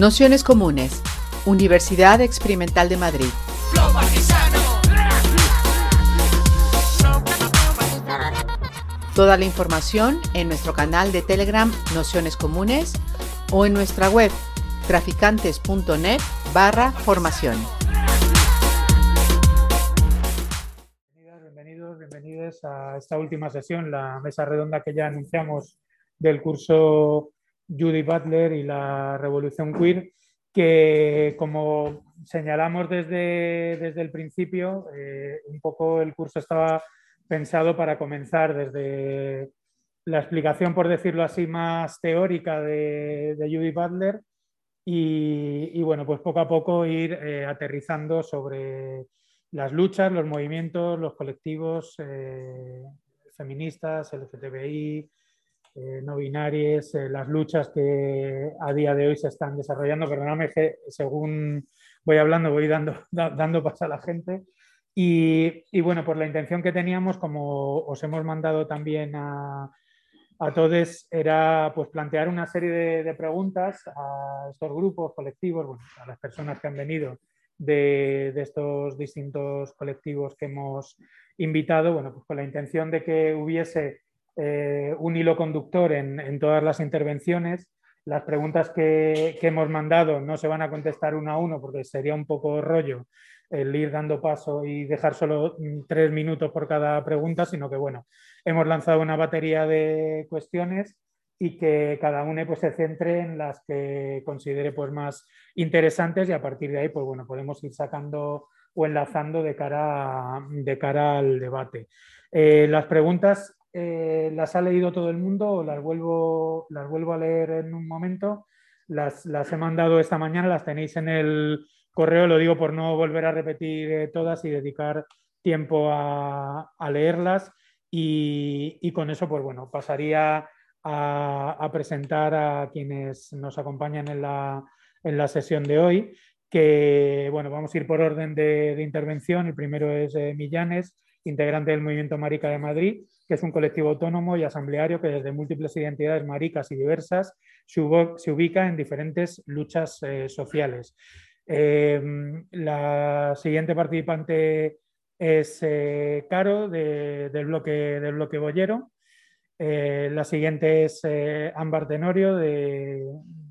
Nociones Comunes, Universidad Experimental de Madrid. Toda la información en nuestro canal de Telegram Nociones Comunes o en nuestra web traficantes.net barra formación. Bienvenidos, bienvenidos a esta última sesión, la mesa redonda que ya anunciamos del curso Judy Butler y la Revolución Queer, que como señalamos desde, desde el principio, eh, un poco el curso estaba pensado para comenzar desde la explicación, por decirlo así, más teórica de, Judy Butler y, bueno, pues poco a poco ir eh, aterrizando sobre las luchas, los movimientos, los colectivos eh, feministas, LGTBI, eh, no binarias, eh, las luchas que a día de hoy se están desarrollando. Perdóname según voy hablando voy dando, dando paso a la gente. Y, bueno, pues la intención que teníamos, como os hemos mandado también a, a todos, era pues plantear una serie de, preguntas a estos grupos, colectivos, a las personas que han venido de, de, estos distintos colectivos que hemos invitado, bueno, pues con la intención de que hubiese eh, un hilo conductor en, todas las intervenciones. Las preguntas que, hemos mandado no se van a contestar uno a uno porque sería un poco rollo el ir dando paso y dejar solo mm, tres minutos por cada pregunta, sino que bueno, hemos lanzado una batería de cuestiones y que cada una pues, se centre en las que considere pues, más interesantes y a partir de ahí pues, bueno, podemos ir sacando o enlazando de cara, de cara al debate. Eh, las preguntas eh, las ha leído todo el mundo, las vuelvo, las vuelvo a leer en un momento. Las, he mandado esta mañana, las tenéis en el correo, lo digo por no volver a repetir eh, todas y dedicar tiempo a, leerlas. Y, con eso, pues bueno, pasaría a, presentar a quienes nos acompañan en la, sesión de hoy, que bueno, vamos a ir por orden de, intervención. El primero es eh, Millanes, integrante del Movimiento Marica de Madrid que es un colectivo autónomo y asambleario que desde múltiples identidades maricas y diversas se, ubica en diferentes luchas eh, sociales. Em, la siguiente participante es eh, Caro del, bloque, del bloque Bollero. Eh, la siguiente es Ámbar Tenorio de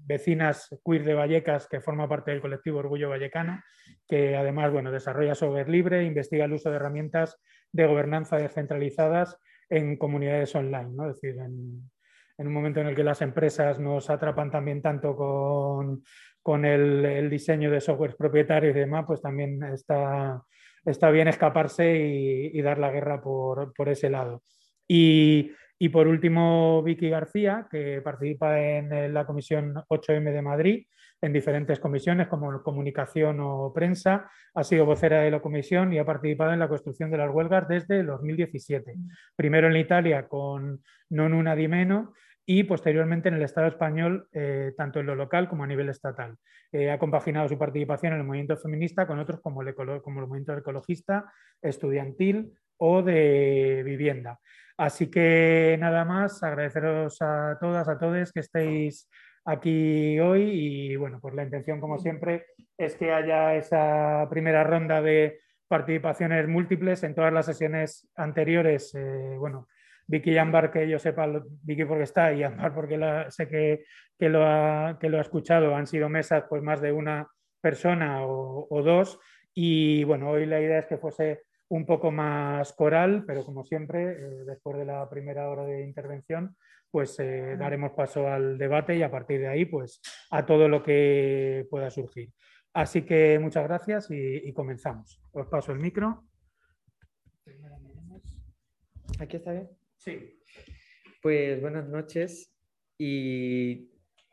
Vecinas Queer de Vallecas, que forma parte del colectivo Orgullo Vallecano, que además bueno, desarrolla software libre, investiga el uso de herramientas de gobernanza descentralizadas en comunidades online, ¿no? Es decir, en, un momento en el que las empresas nos atrapan también tanto con, con el, diseño de software propietarios y demás, pues también está, está bien escaparse y, dar la guerra por, por ese lado. Y, y, por último, Vicky García, que participa en la Comisión 8M de Madrid, en diferentes comisiones como comunicación o prensa, ha sido vocera de la comisión y ha participado en la construcción de las huelgas desde 2017. Primero en Italia con Non Una Di Meno y posteriormente en el Estado español, eh, tanto en lo local como a nivel estatal. Eh, ha compaginado su participación en el movimiento feminista con otros como el, como el movimiento ecologista, estudiantil o de vivienda. Así que nada más, agradeceros a todas, a todos que estéis aquí hoy y bueno, pues la intención como siempre es que haya esa primera ronda de participaciones múltiples en todas las sesiones anteriores. Eh, bueno, Vicky y Ambar, que yo sepa, Vicky porque está y Ambar porque sé que, que, lo ha, que lo ha escuchado, han sido mesas pues más de una persona o, dos y bueno, hoy la idea es que fuese un poco más coral, pero como siempre, eh, después de la primera hora de intervención, pues eh, daremos paso al debate y a partir de ahí, pues a todo lo que pueda surgir. Así que muchas gracias y, comenzamos. Os paso el micro. ¿Aquí está bien? Sí. Pues buenas noches y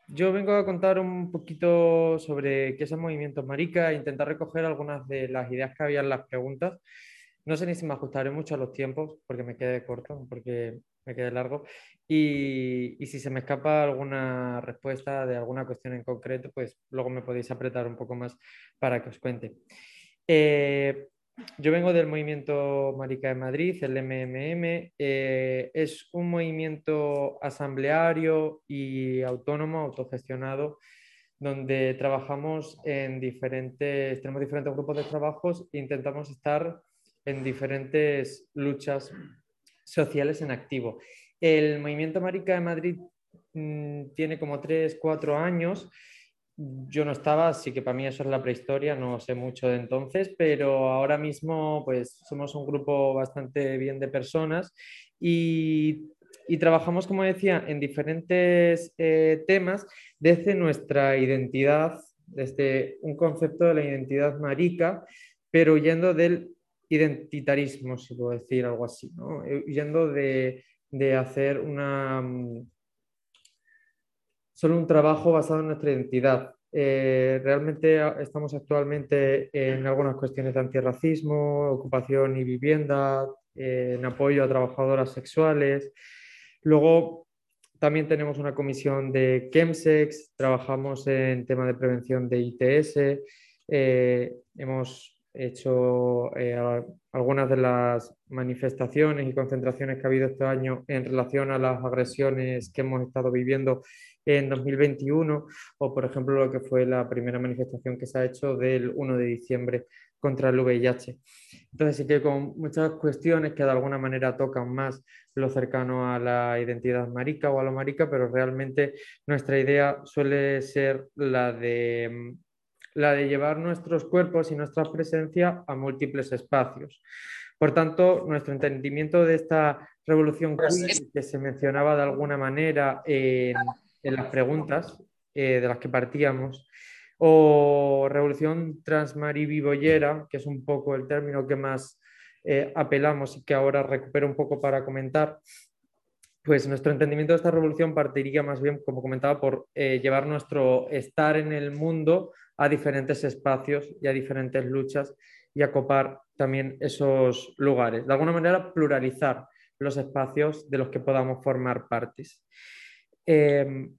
yo vengo a contar un poquito sobre qué es el movimiento marica e intentar recoger algunas de las ideas que había en las preguntas. No sé ni si me ajustaré mucho a los tiempos porque me quede corto, porque me quede largo. Y, si se me escapa alguna respuesta de alguna cuestión en concreto, pues luego me podéis apretar un poco más para que os cuente. Eh, yo vengo del movimiento Marica de Madrid, el MMM. Es un movimiento asambleario y autónomo, autogestionado, donde trabajamos en diferentes, tenemos diferentes grupos de trabajos e intentamos estar en diferentes luchas sociales en activo. El movimiento Marica de Madrid mm, tiene como 3, 4 años. Yo no estaba, así que para mí eso es la prehistoria, no sé mucho de entonces, pero ahora mismo pues somos un grupo bastante bien de personas y y trabajamos, como decía, en diferentes eh, temas desde nuestra identidad, desde un concepto de la identidad marica, pero huyendo del identitarismo, si puedo decir algo así, ¿no? Eh, huyendo de, de hacer una, mm, solo un trabajo basado en nuestra identidad. Eh, realmente estamos actualmente en algunas cuestiones de antirracismo, ocupación y vivienda, en apoyo a trabajadoras sexuales, Luego también tenemos una comisión de Chemsex, trabajamos en tema de prevención de ITS, eh, hemos hecho eh, algunas de las manifestaciones y concentraciones que ha habido este año en relación a las agresiones que hemos estado viviendo en 2021 o, por ejemplo, lo que fue la primera manifestación que se ha hecho del 1 de diciembre contra el VIH. Entonces sí que con muchas cuestiones que de alguna manera tocan más lo cercano a la identidad marica o a lo marica, pero realmente nuestra idea suele ser la de, la de llevar nuestros cuerpos y nuestra presencia a múltiples espacios. Por tanto, nuestro entendimiento de esta revolución que se mencionaba de alguna manera en, las preguntas eh, de las que partíamos, o revolución transmaribiboyera, que es un poco el término que más eh, apelamos y que ahora recupero un poco para comentar, pues nuestro entendimiento de esta revolución partiría más bien, como comentaba, por eh, llevar nuestro estar en el mundo a diferentes espacios y a diferentes luchas y acopar también esos lugares. De alguna manera, pluralizar los espacios de los que podamos formar partes. Em,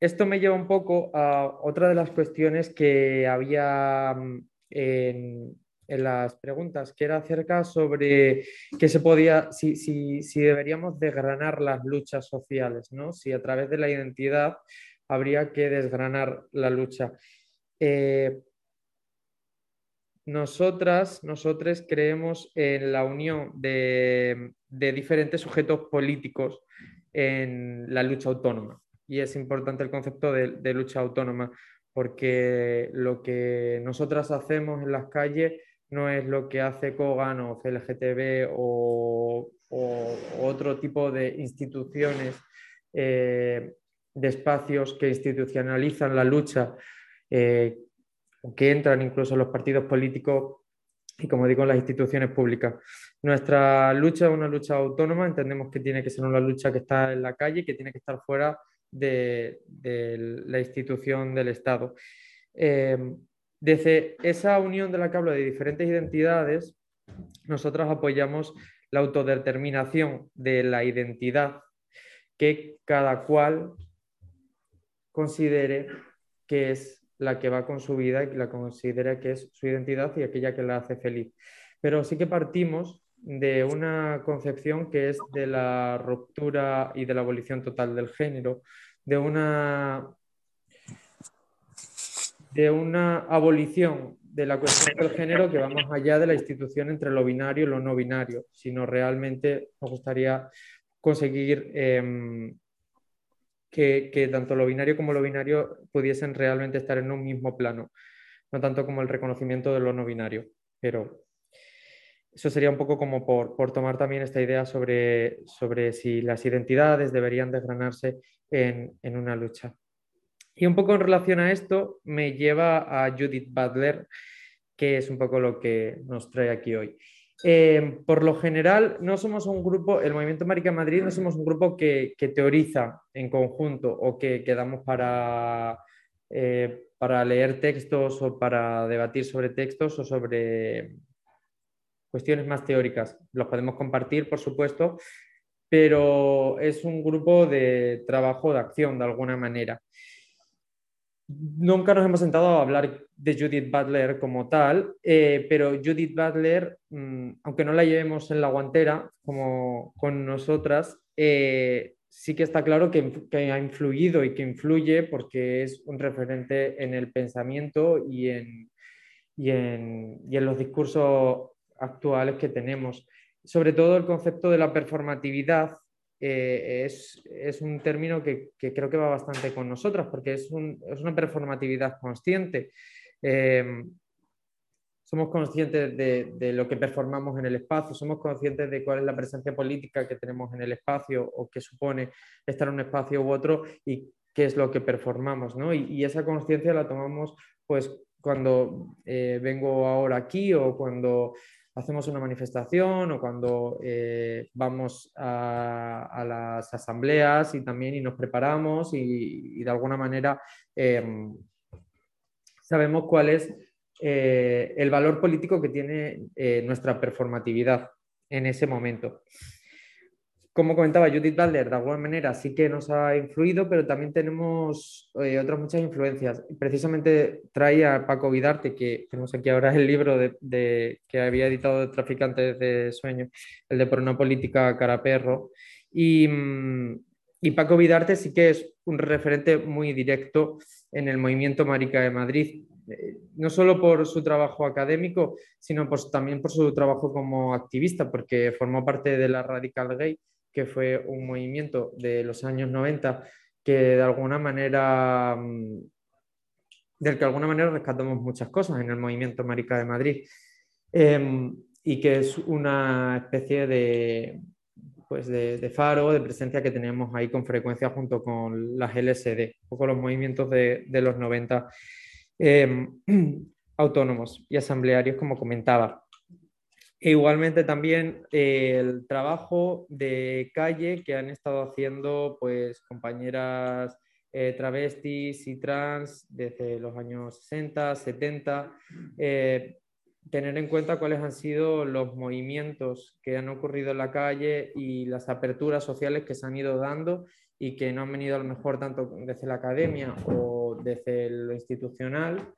esto me lleva un poco a otra de las cuestiones que había mm, en, las preguntas, que era acerca sobre que se podía, si, si, deberíamos desgranar las luchas sociales, ¿no? si a través de la identidad habría que desgranar la lucha. Eh, nosotras, creemos en la unión de, diferentes sujetos políticos en la lucha autónoma. Y es importante el concepto de, lucha autónoma, porque lo que nosotras hacemos en las calles no es lo que hace Kogan o CLGTB o, otro tipo de instituciones, eh, de espacios que institucionalizan la lucha, eh, que entran incluso en los partidos políticos y, como digo, en las instituciones públicas. Nuestra lucha es una lucha autónoma, entendemos que tiene que ser una lucha que está en la calle, que tiene que estar fuera de, la institución del Estado. Eh, desde esa unión de la que hablo de diferentes identidades, nosotros apoyamos la autodeterminación de la identidad que cada cual considere que es la que va con su vida y la considera que es su identidad y aquella que la hace feliz. Pero sí que partimos de una concepción que es de la ruptura y de la abolición total del género, de una, de una abolición de la cuestión del género que va más allá de la institución entre lo binario y lo no binario, sino realmente nos gustaría conseguir em, que, tanto lo binario como lo binario pudiesen realmente estar en un mismo plano, no tanto como el reconocimiento de lo no binario, pero eso sería un poco como por, por tomar también esta idea sobre, sobre, si las identidades deberían desgranarse en, en, una lucha. Y un poco en relación a esto me lleva a Judith Butler, que es un poco lo que nos trae aquí hoy. Eh, por lo general, no somos un grupo, el Movimiento Marica Madrid no somos un grupo que, teoriza en conjunto o que quedamos para, eh, para leer textos o para debatir sobre textos o sobre cuestiones más teóricas. Los podemos compartir, por supuesto, pero es un grupo de trabajo, de acción, de alguna manera. Nunca nos hemos sentado a hablar de Judith Butler como tal, eh, pero Judith Butler, mm, aunque no la llevemos en la guantera como con nosotras, eh, sí que está claro que, ha influido y que influye porque es un referente en el pensamiento y en, y en, y en los discursos actuales que tenemos. Sobre todo el concepto de la performatividad eh, es, es, un término que, que, creo que va bastante con nosotras porque es, un, es una performatividad consciente. Eh, somos conscientes de, de, lo que performamos en el espacio, somos conscientes de cuál es la presencia política que tenemos en el espacio o que supone estar en un espacio u otro y qué es lo que performamos, ¿no? Y, y esa conciencia la tomamos pues cuando eh, vengo ahora aquí o cuando hacemos una manifestación o cuando eh, vamos a, las asambleas y también y nos preparamos y, de alguna manera eh, sabemos cuál es eh, el valor político que tiene eh, nuestra performatividad en ese momento. Como comentaba Judith Butler, de alguna manera sí que nos ha influido, pero también tenemos eh, otras muchas influencias. Precisamente traía Paco Vidarte, que tenemos aquí ahora el libro de, que había editado Traficantes de Sueño, el de Por una política cara perro. Y, mm, y Paco Vidarte sí que es un referente muy directo en el movimiento Marica de Madrid, eh, no solo por su trabajo académico, sino por, también por su trabajo como activista, porque formó parte de la Radical Gay, que fue un movimiento de los años 90 que de alguna manera mm, del que de alguna manera rescatamos muchas cosas en el movimiento Marica de Madrid eh, y que es una especie de, pues de, faro, de presencia que tenemos ahí con frecuencia junto con las LSD, un poco los movimientos de, de los 90 eh, autónomos y asamblearios, como comentaba. E igualmente también eh, el trabajo de calle que han estado haciendo pues, compañeras eh, travestis y trans desde los años 60, 70, eh, tener en cuenta cuáles han sido los movimientos que han ocurrido en la calle y las aperturas sociales que se han ido dando y que no han venido a lo mejor tanto desde la academia o desde lo institucional,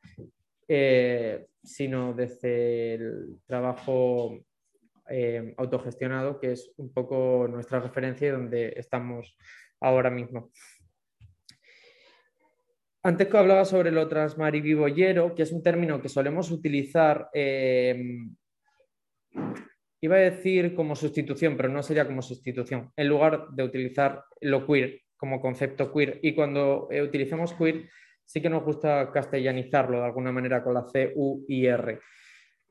eh, sino desde el trabajo eh, autogestionado, que es un poco nuestra referencia y donde estamos ahora mismo. Antes que hablaba sobre lo transmarivivoyero, que es un término que solemos utilizar eh, iba a decir como sustitución, pero no sería como sustitución, en lugar de utilizar lo queer como concepto queer. Y cuando eh, utilizamos queer, sí que nos gusta castellanizarlo de alguna manera con la C, U y R.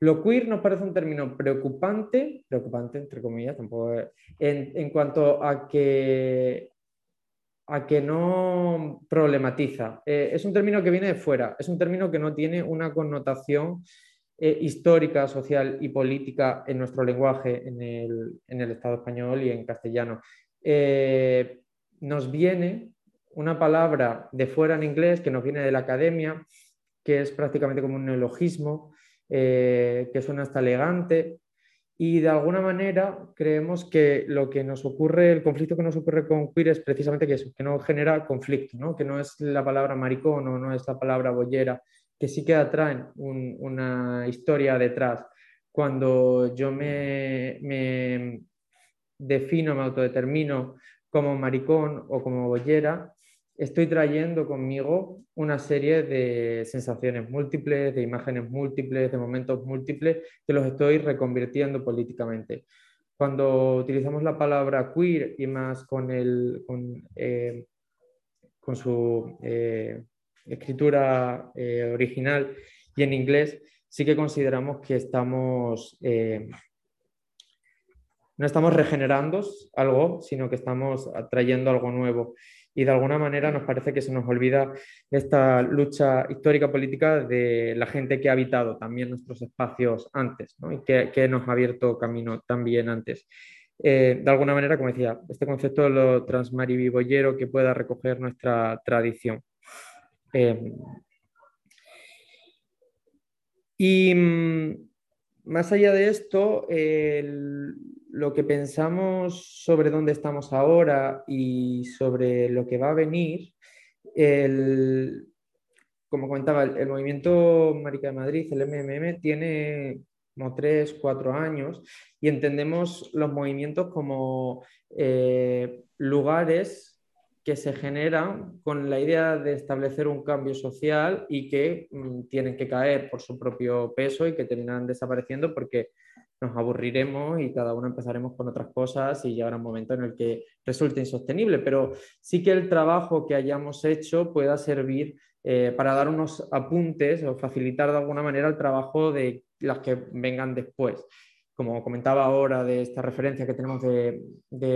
Lo queer nos parece un término preocupante, preocupante entre comillas, tampoco, en, en cuanto a que, a que no problematiza. Eh, es un término que viene de fuera, es un término que no tiene una connotación eh, histórica, social y política en nuestro lenguaje, en el, en el Estado español y en castellano. Eh, nos viene una palabra de fuera en inglés que nos viene de la academia, que es prácticamente como un neologismo, eh, que suena hasta elegante, y de alguna manera creemos que lo que nos ocurre, el conflicto que nos ocurre con queer es precisamente que no genera conflicto, ¿no? que no es la palabra maricón o no es la palabra bollera, que sí que atraen un, una historia detrás. Cuando yo me, me, defino, me autodetermino como maricón o como bollera, estoy trayendo conmigo una serie de sensaciones múltiples, de imágenes múltiples, de momentos múltiples, que los estoy reconvirtiendo políticamente. Cuando utilizamos la palabra queer y más con, el, con, eh, con su eh, escritura eh, original y en inglés, sí que consideramos que estamos, no estamos regenerando algo, sino que estamos trayendo algo nuevo. Y de alguna manera nos parece que se nos olvida esta lucha histórica política de la gente que ha habitado también nuestros espacios antes ¿no? y que, nos ha abierto camino también antes. Eh, de alguna manera, como decía, este concepto de lo transmarivivoyero que pueda recoger nuestra tradición. Eh, y mm, más allá de esto, lo que pensamos sobre dónde estamos ahora y sobre lo que va a venir, el, como comentaba, el, el, movimiento Marica de Madrid, el MMM, tiene como tres, cuatro años, y entendemos los movimientos como eh, lugares que se generan con la idea de establecer un cambio social y que mm, tienen que caer por su propio peso y que terminan desapareciendo porque nos aburriremos y cada uno empezaremos con otras cosas y llegará un momento en el que resulte insostenible. Pero sí que el trabajo que hayamos hecho pueda servir eh, para dar unos apuntes o facilitar de alguna manera el trabajo de las que vengan después como comentaba ahora, de esta referencia que tenemos de,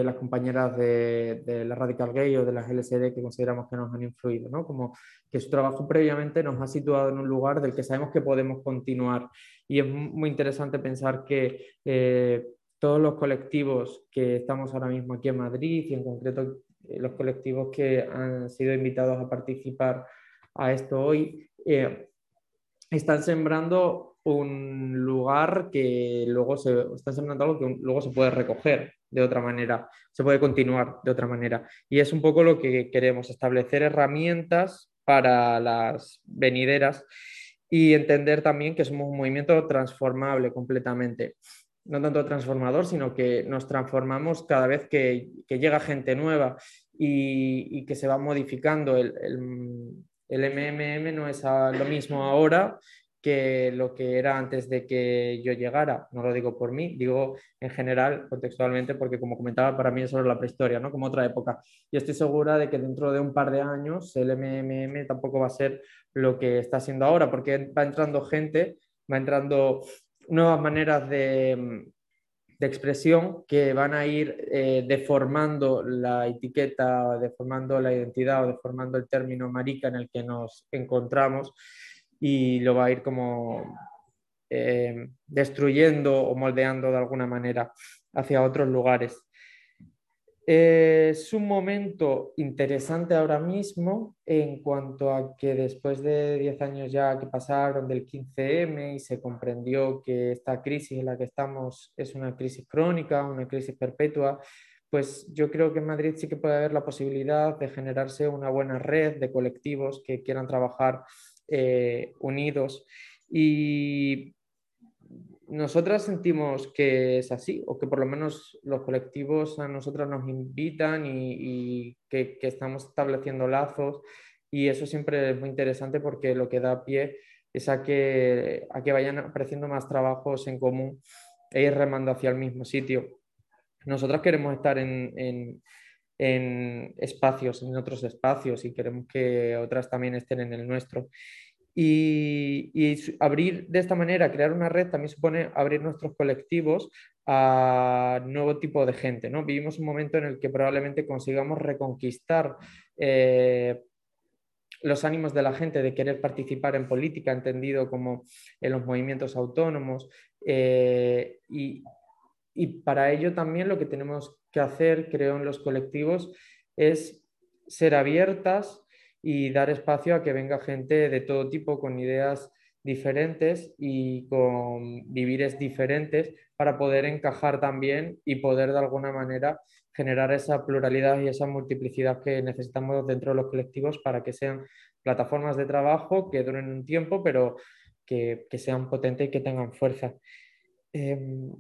las compañeras de, la Radical Gay o de las LSD que consideramos que nos han influido, ¿no? como que su trabajo previamente nos ha situado en un lugar del que sabemos que podemos continuar. Y es muy interesante pensar que eh, todos los colectivos que estamos ahora mismo aquí en Madrid y en concreto eh, los colectivos que han sido invitados a participar a esto hoy, eh, están sembrando un lugar que luego se está sembrando algo que luego se puede recoger de otra manera, se puede continuar de otra manera. Y es un poco lo que queremos, establecer herramientas para las venideras y entender también que somos un movimiento transformable completamente. No tanto transformador, sino que nos transformamos cada vez que, llega gente nueva y, que se va modificando. El, el, el MMM no es lo mismo ahora que lo que era antes de que yo llegara. No lo digo por mí, digo en general, contextualmente, porque como comentaba, para mí es solo la prehistoria, ¿no? Como otra época. Y estoy segura de que dentro de un par de años el MMM tampoco va a ser lo que está siendo ahora, porque va entrando gente, va entrando nuevas maneras de, de expresión que van a ir eh, deformando la etiqueta, deformando la identidad o deformando el término marica en el que nos encontramos y lo va a ir como eh, destruyendo o moldeando de alguna manera hacia otros lugares. Es un momento interesante ahora mismo en cuanto a que después de 10 años ya que pasaron del 15M y se comprendió que esta crisis en la que estamos es una crisis crónica, una crisis perpetua, pues yo creo que en Madrid sí que puede haber la posibilidad de generarse una buena red de colectivos que quieran trabajar eh, unidos. Y nosotras sentimos que es así, o que por lo menos los colectivos a nosotras nos invitan y, que, estamos estableciendo lazos. Y eso siempre es muy interesante porque lo que da pie es a que, a que vayan apareciendo más trabajos en común e ir remando hacia el mismo sitio. Nosotras queremos estar en, en espacios, en otros espacios y queremos que otras también estén en el nuestro. Y, abrir de esta manera, crear una red, también supone abrir nuestros colectivos a nuevo tipo de gente. ¿no? Vivimos un momento en el que probablemente consigamos reconquistar eh, los ánimos de la gente de querer participar en política, entendido como en los movimientos autónomos. Eh, y, y para ello también lo que tenemos que hacer, creo, en los colectivos es ser abiertas y dar espacio a que venga gente de todo tipo con ideas diferentes y con vivires diferentes para poder encajar también y poder de alguna manera generar esa pluralidad y esa multiplicidad que necesitamos dentro de los colectivos para que sean plataformas de trabajo que duren un tiempo, pero que, sean potentes y que tengan fuerza. Em,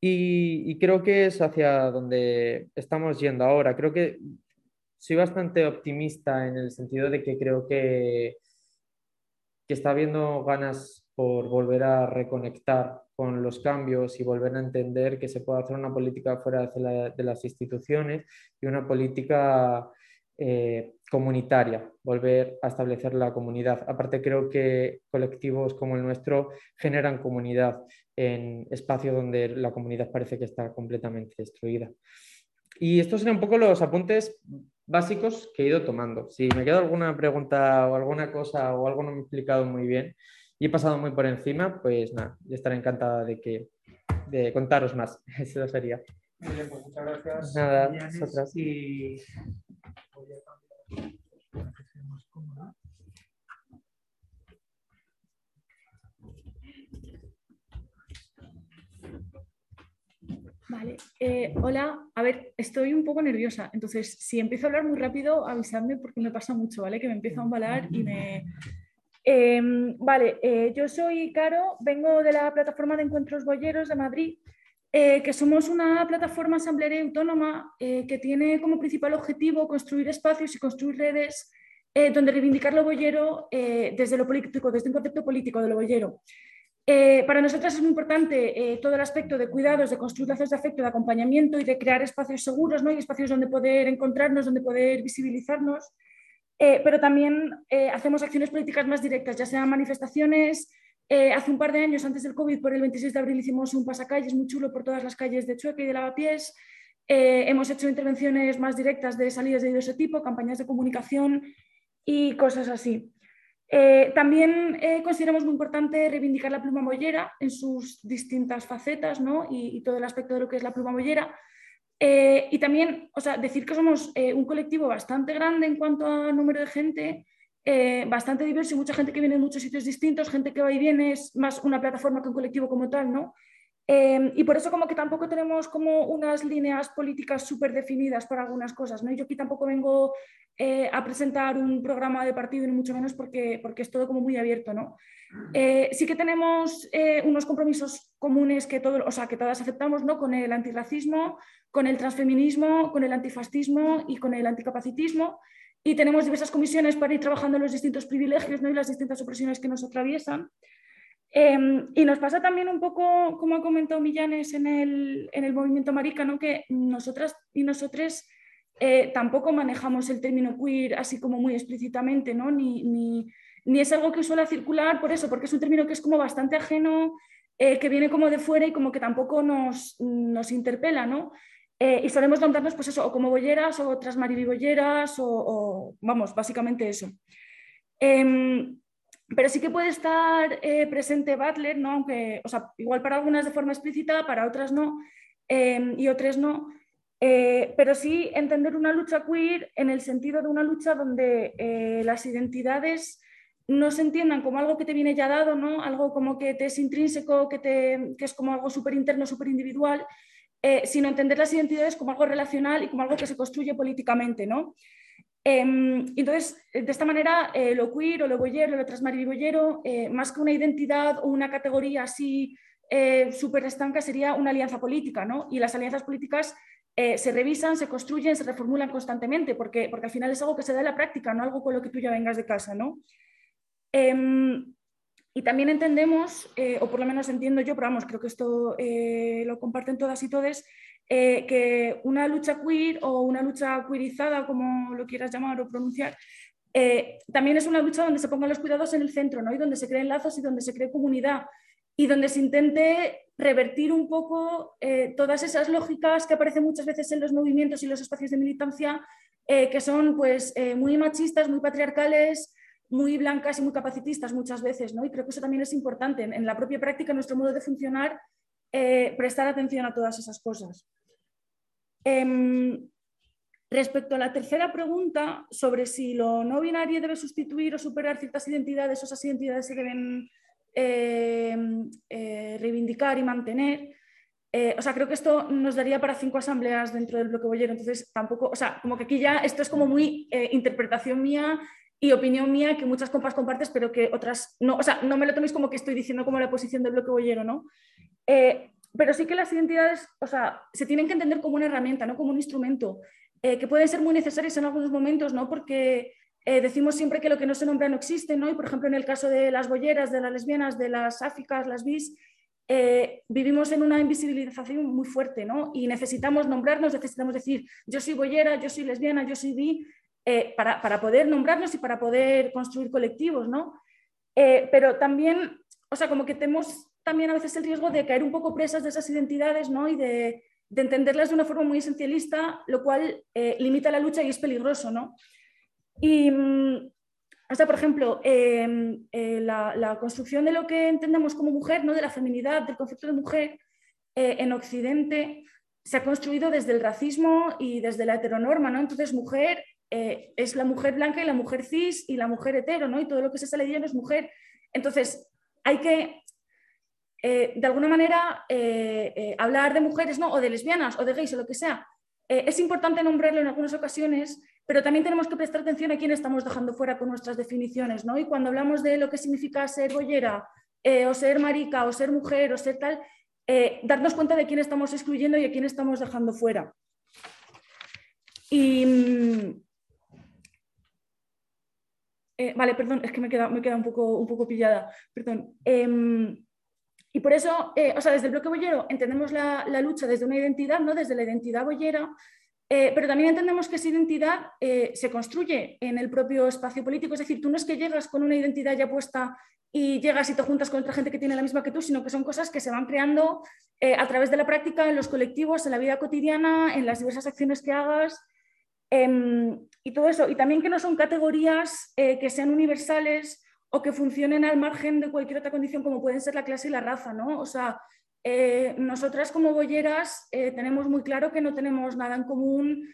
y, creo que es hacia donde estamos yendo ahora. Creo que soy bastante optimista en el sentido de que creo que, que está habiendo ganas por volver a reconectar con los cambios y volver a entender que se puede hacer una política fuera de, las instituciones y una política eh, comunitaria, volver a establecer la comunidad. Aparte, creo que colectivos como el nuestro generan comunidad en espacios donde la comunidad parece que está completamente destruida. Y estos serían un poco los apuntes básicos que he ido tomando. Si me queda alguna pregunta o alguna cosa o algo no me he explicado muy bien y he pasado muy por encima, pues nada, yo estaré encantada de, que, de contaros más. Eso sería. Muy pues muchas gracias. Nada, Vale, eh, hola, a ver, estoy un poco nerviosa, entonces si empiezo a hablar muy rápido, avisadme porque me pasa mucho, ¿vale? Que me empiezo a embalar y me, Em, vale, eh, yo soy Caro, vengo de la plataforma de encuentros boyeros de Madrid, eh, que somos una plataforma asamblearia autónoma que tiene como principal objetivo construir espacios y construir redes donde reivindicar lo boyero desde lo político, desde un concepto político de lo boyero. Para nosotras es muy importante todo el aspecto de cuidados, de construir lazos de afecto, de acompañamiento y de crear espacios seguros ¿no? y espacios donde poder encontrarnos, donde poder visibilizarnos. Eh, pero también eh, hacemos acciones políticas más directas, ya sean manifestaciones. Eh, hace un par de años, antes del COVID, por el 26 de abril, hicimos un pasacalles muy chulo por todas las calles de Chueca y de Lavapiés. hemos hecho intervenciones más directas de salidas de ese tipo, campañas de comunicación y cosas así. También consideramos muy importante reivindicar la pluma mollera en sus distintas facetas ¿no? y, todo el aspecto de lo que es la pluma mollera. Eh, y también, o sea, decir que somos eh, un colectivo bastante grande en cuanto a número de gente, eh, bastante diverso y mucha gente que viene de muchos sitios distintos, gente que va y viene, es más una plataforma que un colectivo como tal, ¿no? Y por eso como que tampoco tenemos como unas líneas políticas súper definidas para algunas cosas, ¿no? Yo aquí tampoco vengo a presentar un programa de partido, ni mucho menos porque, porque es todo como muy abierto, ¿no? sí que tenemos unos compromisos comunes que, todo, o sea, que todas aceptamos, ¿no? Con el antirracismo, con el transfeminismo, con el antifascismo y con el anticapacitismo. Y tenemos diversas comisiones para ir trabajando en los distintos privilegios ¿no? y las distintas opresiones que nos atraviesan. Em, y nos pasa también un poco, como ha comentado Millanes en el, en el movimiento marica, ¿no? que nosotras y nosotros eh, tampoco manejamos el término queer así como muy explícitamente, ¿no? ni, ni, ni, es algo que suele circular por eso, porque es un término que es como bastante ajeno, eh, que viene como de fuera y como que tampoco nos, nos interpela, ¿no? Eh, y solemos nombrarnos, pues eso, o como bolleras o otras maribibolleras, o, o vamos, básicamente eso. Em, pero sí que puede estar eh, presente Butler, ¿no? Aunque, o sea, igual para algunas de forma explícita, para otras no, em, y otras no. Eh, pero sí entender una lucha queer en el sentido de una lucha donde las identidades no se entiendan como algo que te viene ya dado, ¿no? algo como que te es intrínseco, que, te, que es como algo súper interno, súper individual, eh, sino entender las identidades como algo relacional y como algo que se construye políticamente. ¿no? Em, entonces, de esta manera, eh, lo queer o lo boyero, lo transmariboyero, eh, más que una identidad o una categoría así súper estanca, sería una alianza política. ¿no? Y las alianzas políticas se revisan, se construyen, se reformulan constantemente, porque, porque al final es algo que se da en la práctica, no algo con lo que tú ya vengas de casa. ¿no? Em, y también entendemos, eh, o por lo menos entiendo yo, pero vamos, creo que esto eh, lo comparten todas y todos, eh, que una lucha queer o una lucha queerizada, como lo quieras llamar o pronunciar, también es una lucha donde se pongan los cuidados en el centro, ¿no? Y donde se creen lazos y donde se cree comunidad y donde se intente revertir un poco todas esas lógicas que aparecen muchas veces en los movimientos y los espacios de militancia, que son pues muy machistas, muy patriarcales, muy blancas y muy capacitistas muchas veces, ¿no? Y creo que eso también es importante en, la propia práctica, en nuestro modo de funcionar, eh, prestar atención a todas esas cosas. Em, respecto a la tercera pregunta sobre si lo no binario debe sustituir o superar ciertas identidades, o esas identidades se deben em, eh, reivindicar y mantener, eh, o sea, creo que esto nos daría para cinco asambleas dentro del bloque bollero, entonces tampoco, o sea, como que aquí ya esto es como muy interpretación mía y opinión mía que muchas compas compartes, pero que otras no. O sea, no me lo toméis como que estoy diciendo como la posición del bloque boyero, ¿no? Eh, pero sí que las identidades, o sea, se tienen que entender como una herramienta, no como un instrumento, eh, que pueden ser muy necesarias en algunos momentos, ¿no? Porque eh, decimos siempre que lo que no se nombra no existe, ¿no? Y por ejemplo, en el caso de las bolleras, de las lesbianas, de las áficas, las bis, vivimos en una invisibilización muy fuerte, ¿no? Y necesitamos nombrarnos, necesitamos decir, yo soy bollera, yo soy lesbiana, yo soy bi, eh, para, poder nombrarnos y para poder construir colectivos, ¿no? Eh, pero también, o sea, como que tenemos también a veces el riesgo de caer un poco presas de esas identidades, ¿no? Y de, entenderlas de una forma muy esencialista, lo cual eh, limita la lucha y es peligroso, ¿no? Y, mm, o sea, por ejemplo, em, la, la, construcción de lo que entendemos como mujer, ¿no? De la feminidad, del concepto de mujer, en Occidente se ha construido desde el racismo y desde la heteronorma, ¿no? Entonces, mujer eh, es la mujer blanca y la mujer cis y la mujer hetero, ¿no? Y todo lo que se sale de ella no es mujer. Entonces, hay que, eh, de alguna manera, eh, hablar de mujeres, ¿no? O de lesbianas o de gays o lo que sea. es importante nombrarlo en algunas ocasiones, pero también tenemos que prestar atención a quién estamos dejando fuera con nuestras definiciones, ¿no? Y cuando hablamos de lo que significa ser bollera, eh, o ser marica, o ser mujer, o ser tal, eh, darnos cuenta de quién estamos excluyendo y a quién estamos dejando fuera. Y, mm, eh, vale, perdón, es que me queda, me un, poco, un poco pillada. Perdón. Em, y por eso, o sea, desde el bloque bollero entendemos la, la, lucha desde una identidad, ¿no? desde la identidad bollera, pero también entendemos que esa identidad se construye en el propio espacio político. Es decir, tú no es que llegas con una identidad ya puesta y llegas y te juntas con otra gente que tiene la misma que tú, sino que son cosas que se van creando eh, a través de la práctica, en los colectivos, en la vida cotidiana, en las diversas acciones que hagas em, y todo eso. Y también que no son categorías eh, que sean universales o que funcionen al margen de cualquier otra condición como pueden ser la clase y la raza, ¿no? O sea, eh, nosotras como bolleras tenemos muy claro que no tenemos nada en común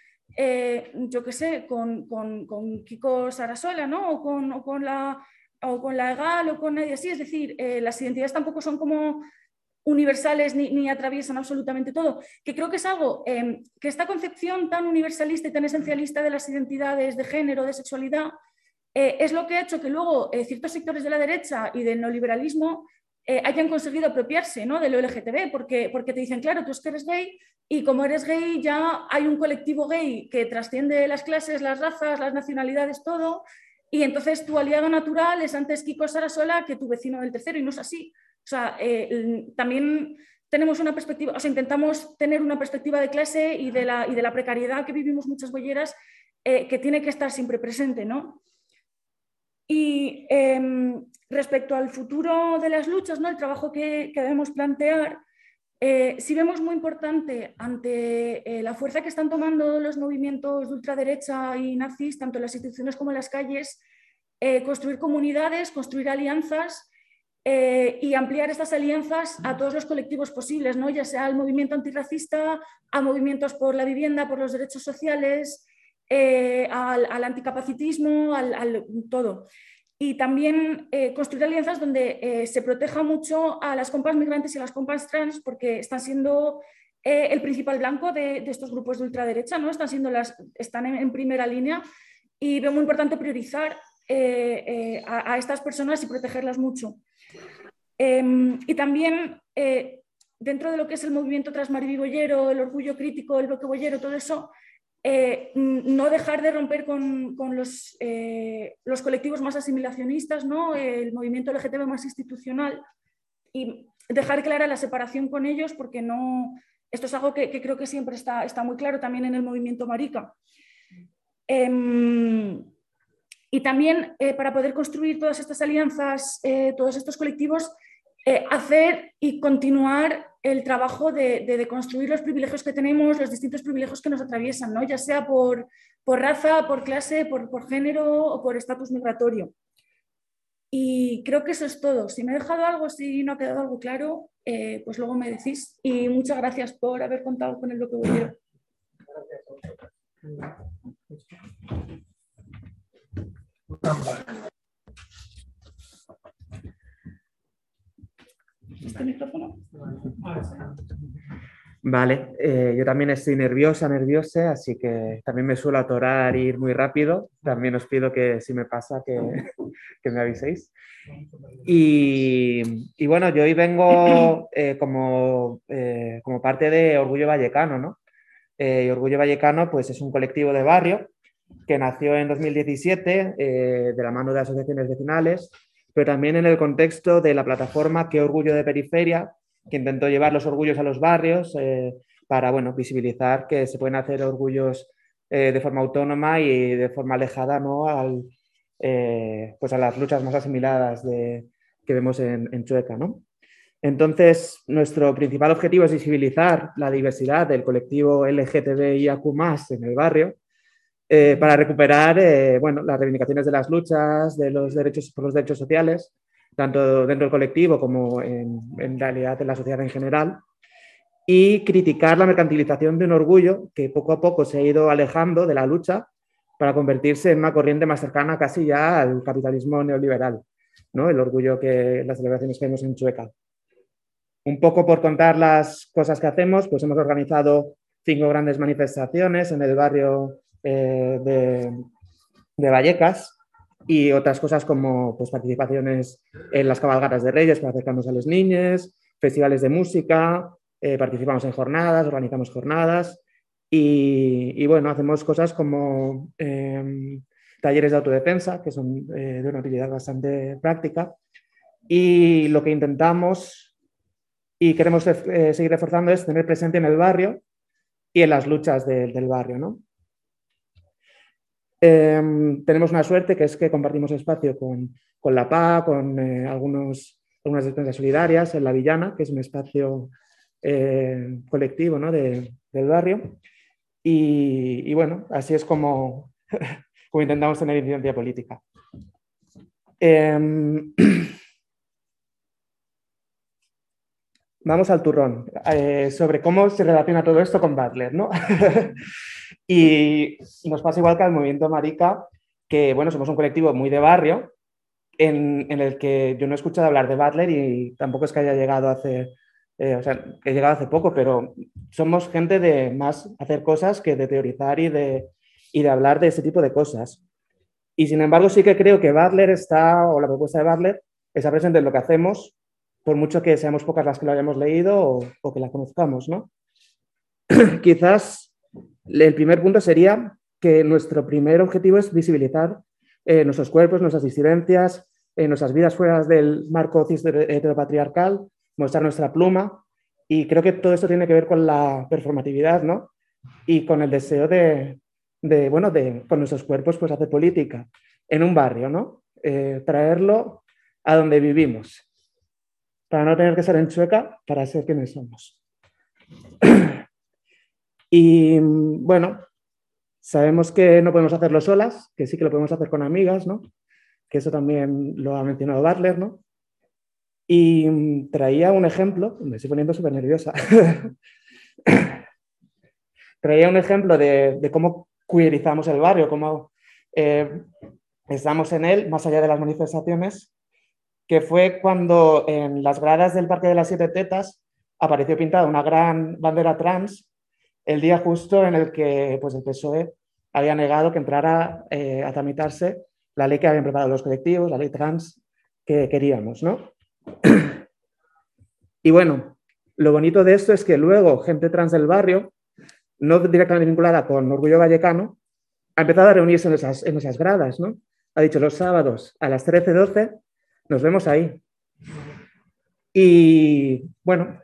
yo qué sé, con, con, Kiko Sarasola, ¿no? O con, o con la o con la EGAL o con nadie así. Es decir, eh, las identidades tampoco son como universales ni, atraviesan absolutamente todo, que creo que es algo que esta concepción tan universalista y tan esencialista de las identidades de género, de sexualidad, eh, es lo que ha hecho que luego eh, ciertos sectores de la derecha y del neoliberalismo hayan conseguido apropiarse ¿no? de lo LGTB, porque, porque te dicen, claro, tú es eres gay y como eres gay ya hay un colectivo gay que trasciende las clases, las razas, las nacionalidades, todo, y entonces tu aliado natural es antes Kiko Sarasola que tu vecino del tercero, y no es así. O sea, eh, también tenemos una perspectiva, o sea, intentamos tener una perspectiva de clase y de la, y de la precariedad que vivimos muchas bolleras eh, que tiene que estar siempre presente, ¿no? Y em, respecto al futuro de las luchas, ¿no? el trabajo que, que debemos plantear, eh, si vemos muy importante ante eh, la fuerza que están tomando los movimientos de ultraderecha y nazis, tanto en las instituciones como en las calles, eh, construir comunidades, construir alianzas y ampliar estas alianzas a todos los colectivos posibles, ¿no? ya sea al movimiento antirracista, a movimientos por la vivienda, por los derechos sociales, al, anticapacitismo, al todo y también eh, construir alianzas donde eh, se proteja mucho a las compas migrantes y a las compas trans porque están siendo eh, el principal blanco de, estos grupos de ultraderecha, ¿no? están, siendo las, están en, primera línea y veo muy importante priorizar a, estas personas y protegerlas mucho. Em, y también dentro de lo que es el movimiento transmaribiboyero, el orgullo crítico, el bloque boyero, todo eso, eh, no dejar de romper con, los, eh, los, colectivos más asimilacionistas, ¿no? el movimiento LGTB más institucional y dejar clara la separación con ellos porque no, esto es algo que, creo que siempre está, está, muy claro también en el movimiento marica. Em, y también eh, para poder construir todas estas alianzas, todos estos colectivos, hacer y continuar el trabajo de, construir los privilegios que tenemos, los distintos privilegios que nos atraviesan, ¿no? ya sea por, por raza, por clase, por, por género o por estatus migratorio. Y creo que eso es todo. Si me he dejado algo, si no ha quedado algo claro, eh, pues luego me decís. Y muchas gracias por haber contado con el bollero. Gracias. ¿Este micrófono? Vale, eh, yo también estoy nerviosa, nerviosa, así que también me suelo atorar e ir muy rápido. También os pido que si me pasa que, me aviséis. Y, y, bueno, yo hoy vengo eh, como, eh, como parte de Orgullo Vallecano, ¿no? y Orgullo Vallecano pues es un colectivo de barrio que nació en 2017 de la mano de asociaciones vecinales pero también en el contexto de la plataforma Qué Orgullo de Periferia, que intentó llevar los orgullos a los barrios eh, para bueno, visibilizar que se pueden hacer orgullos eh, de forma autónoma y de forma alejada ¿no? Al, eh, pues a las luchas más asimiladas de, que vemos en, Chueca. ¿no? Entonces, nuestro principal objetivo es visibilizar la diversidad del colectivo LGTBIAQ en el barrio eh, para recuperar eh, bueno, las reivindicaciones de las luchas, de los derechos por los derechos sociales, tanto dentro del colectivo como en, en realidad en la sociedad en general, y criticar la mercantilización de un orgullo que poco a poco se ha ido alejando de la lucha para convertirse en una corriente más cercana casi ya al capitalismo neoliberal, ¿no? el orgullo que las celebraciones que vemos en Chueca. Un poco por contar las cosas que hacemos, pues hemos organizado cinco grandes manifestaciones en el barrio eh, de, Vallecas y otras cosas como pues, participaciones en las cabalgatas de Reyes para acercarnos a los niños, festivales de música, eh, participamos en jornadas, organizamos jornadas y, bueno, hacemos cosas como em, talleres de autodefensa, que son de una utilidad bastante práctica. Y lo que intentamos y queremos seguir reforzando es tener presente en el barrio y en las luchas del barrio. ¿no? Em, tenemos una suerte que es que compartimos espacio con, con la PA, con eh, algunos, algunas despensas solidarias en La Villana, que es un espacio eh, colectivo ¿no? de, del barrio. Y, y, bueno, así es como, como intentamos tener incidencia política. Eh, vamos al turrón, eh, sobre cómo se relaciona todo esto con Butler, ¿no? y nos pasa igual que al movimiento Marica, que bueno, somos un colectivo muy de barrio, en, en, el que yo no he escuchado hablar de Butler y tampoco es que haya llegado hace, eh, o sea, que he llegado hace poco, pero somos gente de más hacer cosas que de teorizar y de, y de hablar de ese tipo de cosas. Y sin embargo, sí que creo que Butler está, o la propuesta de Butler, está presente en lo que hacemos por mucho que seamos pocas las que lo hayamos leído o, o que la conozcamos, ¿no? Quizás el primer punto sería que nuestro primer objetivo es visibilizar eh, nuestros cuerpos, nuestras disidencias, eh, nuestras vidas fuera del marco heteropatriarcal, mostrar nuestra pluma. Y creo que todo esto tiene que ver con la performatividad, ¿no? Y con el deseo de, de bueno, de con nuestros cuerpos, pues hacer política en un barrio, ¿no? Eh, traerlo a donde vivimos para no tener que ser en chueca para ser quienes somos. y bueno, sabemos que no podemos hacerlo solas, que sí que lo podemos hacer con amigas, ¿no? Que eso también lo ha mencionado Bartler, ¿no? Y traía un ejemplo, me estoy poniendo súper nerviosa. traía un ejemplo de, de, cómo queerizamos el barrio, cómo eh, estamos en él, más allá de las manifestaciones, que fue cuando en las gradas del Parque de las Siete Tetas apareció pintada una gran bandera trans el día justo en el que pues, el PSOE había negado que entrara eh, a tramitarse la ley que habían preparado los colectivos, la ley trans que queríamos, ¿no? Y bueno, lo bonito de esto es que luego gente trans del barrio, no directamente vinculada con Orgullo Vallecano, ha empezado a reunirse en esas, en esas gradas, ¿no? Ha dicho los sábados a las 13.12 nos vemos ahí. Y bueno,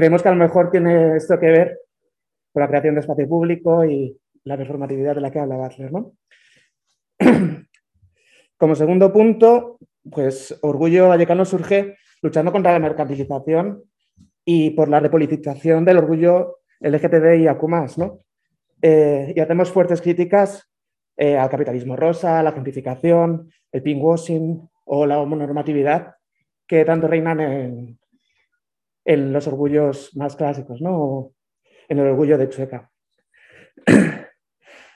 creemos que a lo mejor tiene esto que ver con la creación de espacio público y la performatividad de la que habla Butler. ¿no? Como segundo punto, pues Orgullo Vallecano surge luchando contra la mercantilización y por la repolitización del orgullo LGTB y AQ+. ¿no? Eh, y hacemos fuertes críticas eh, al capitalismo rosa, la gentrificación, el pinkwashing, o la homonormatividad que tanto reinan en, en los orgullos más clásicos, ¿no? en el orgullo de Chueca.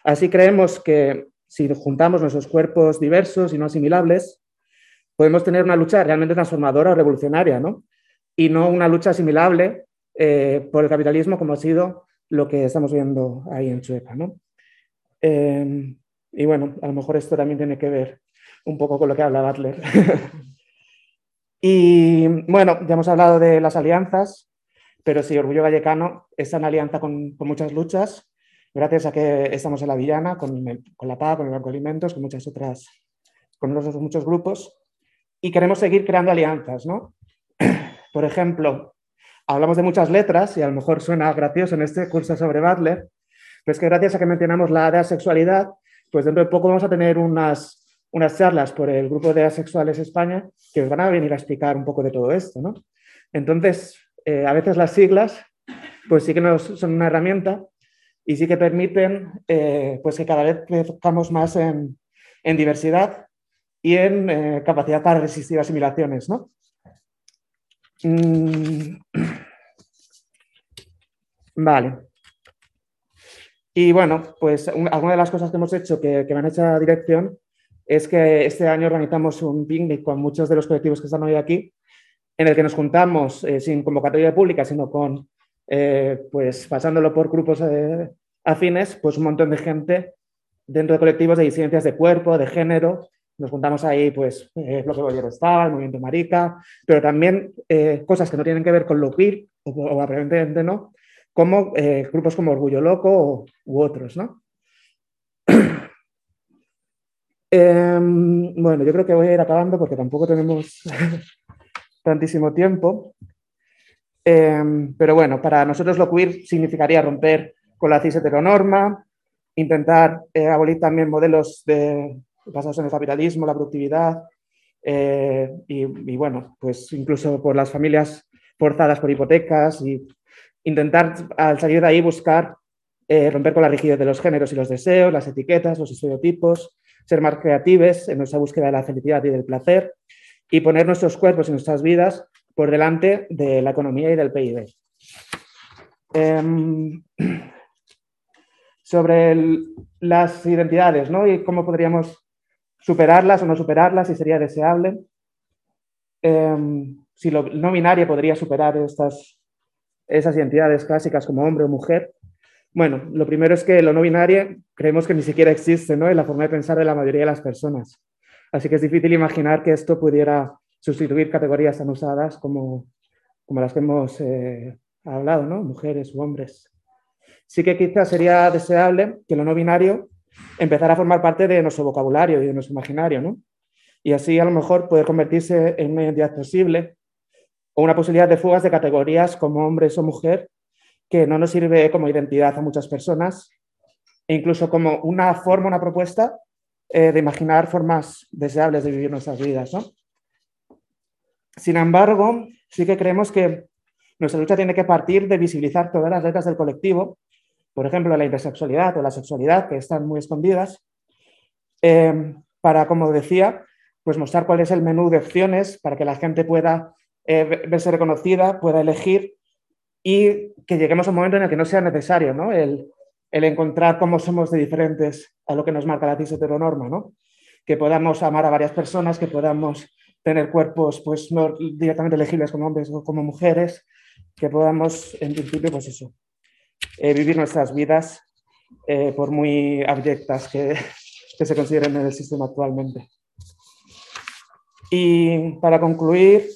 Así creemos que si juntamos nuestros cuerpos diversos y no asimilables, podemos tener una lucha realmente transformadora o revolucionaria, ¿no? Y no una lucha asimilable eh, por el capitalismo como ha sido lo que estamos viendo ahí en Chueca, ¿no? Eh, y bueno, a lo mejor esto también tiene que ver un poco con lo que habla Butler. y bueno, ya hemos hablado de las alianzas, pero sí, Orgullo Vallecano está en alianza con, con muchas luchas, gracias a que estamos en la Villana, con, con la PA, con el Banco de Alimentos, con muchas otras, con otros muchos grupos, y queremos seguir creando alianzas, ¿no? Por ejemplo, hablamos de muchas letras, y a lo mejor suena gracioso en este curso sobre Butler, pero es que gracias a que mencionamos la de asexualidad, pues dentro de poco vamos a tener unas unas charlas por el grupo de asexuales España que os van a venir a explicar un poco de todo esto. ¿no? Entonces, eh, a veces las siglas pues sí que nos son una herramienta y sí que permiten eh, pues que cada vez crezcamos más en, en diversidad y en eh, capacidad para resistir asimilaciones. ¿no? Mm. Vale. Y bueno, pues alguna de las cosas que hemos hecho que, que van a esa dirección es que este año organizamos un picnic con muchos de los colectivos que están hoy aquí, en el que nos juntamos eh, sin convocatoria pública, sino con, eh, pues pasándolo por grupos eh, afines, pues un montón de gente dentro de colectivos de disidencias de cuerpo, de género. Nos juntamos ahí, pues, eh, Bloque Bollero estaba, el Movimiento Marica, pero también cosas que no tienen que ver con lo queer, o, o aparentemente no, como grupos como Orgullo Loco o, u otros, ¿no? Em, bueno, yo creo que voy a ir acabando porque tampoco tenemos tantísimo tiempo. Em, pero bueno, para nosotros lo queer significaría romper con la cis heteronorma, intentar eh, abolir también modelos de, basados en el capitalismo, la productividad eh, y, y, bueno, pues incluso por las familias forzadas por hipotecas y intentar al salir de ahí buscar eh, romper con la rigidez de los géneros y los deseos, las etiquetas, los estereotipos, ser más creativos en nuestra búsqueda de la felicidad y del placer y poner nuestros cuerpos y nuestras vidas por delante de la economía y del PIB. Eh, sobre las identidades ¿no? y cómo podríamos superarlas o no superarlas, si sería deseable. Eh, si lo no binario podría superar estas, esas identidades clásicas como hombre o mujer. Bueno, lo primero es que lo no binario creemos que ni siquiera existe ¿no? en la forma de pensar de la mayoría de las personas. Así que es difícil imaginar que esto pudiera sustituir categorías tan usadas como, como las que hemos eh, hablado, ¿no? mujeres u hombres. Sí que quizás sería deseable que lo no binario empezara a formar parte de nuestro vocabulario y de nuestro imaginario, ¿no? Y así a lo mejor puede convertirse en una identidad posible o una posibilidad de fugas de categorías como hombres o mujer que no nos sirve como identidad a muchas personas e incluso como una forma, una propuesta eh, de imaginar formas deseables de vivir nuestras vidas. ¿no? Sin embargo, sí que creemos que nuestra lucha tiene que partir de visibilizar todas las letras del colectivo, por ejemplo, la intersexualidad o la sexualidad, que están muy escondidas, eh, para, como decía, pues mostrar cuál es el menú de opciones para que la gente pueda eh, verse reconocida, pueda elegir y que lleguemos a un momento en el que no sea necesario ¿no? El, encontrar cómo somos de diferentes a lo que nos marca la cis heteronorma, ¿no? que podamos amar a varias personas, que podamos tener cuerpos pues, no directamente elegibles como hombres o como mujeres, que podamos, en principio, pues eso, eh, vivir nuestras vidas eh, por muy abyectas que, que se consideren en el sistema actualmente. Y para concluir,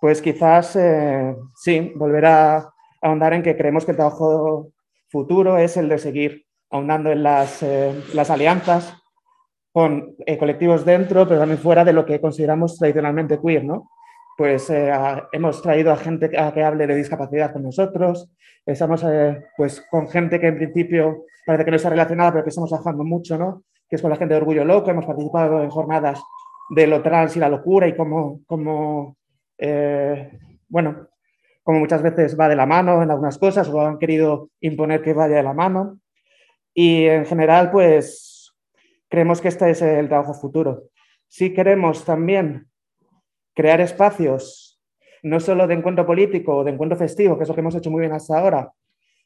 pues quizás eh, sí, volver a ahondar en que creemos que el trabajo futuro es el de seguir ahondando en las, eh, las alianzas con eh, colectivos dentro, pero también fuera de lo que consideramos tradicionalmente queer, ¿no? Pues hemos traído a gente a que hable de discapacidad con nosotros, estamos pues con gente que en principio parece que no está relacionada, pero que estamos trabajando mucho, ¿no? Que es con la gente de Orgullo Loco, hemos participado en jornadas de lo trans y la locura y cómo, cómo eh, bueno, como muchas veces va de la mano en algunas cosas o han querido imponer que vaya de la mano. Y en general, pues creemos que este es el trabajo futuro. Si queremos también crear espacios, no solo de encuentro político o de encuentro festivo, que es lo que hemos hecho muy bien hasta ahora,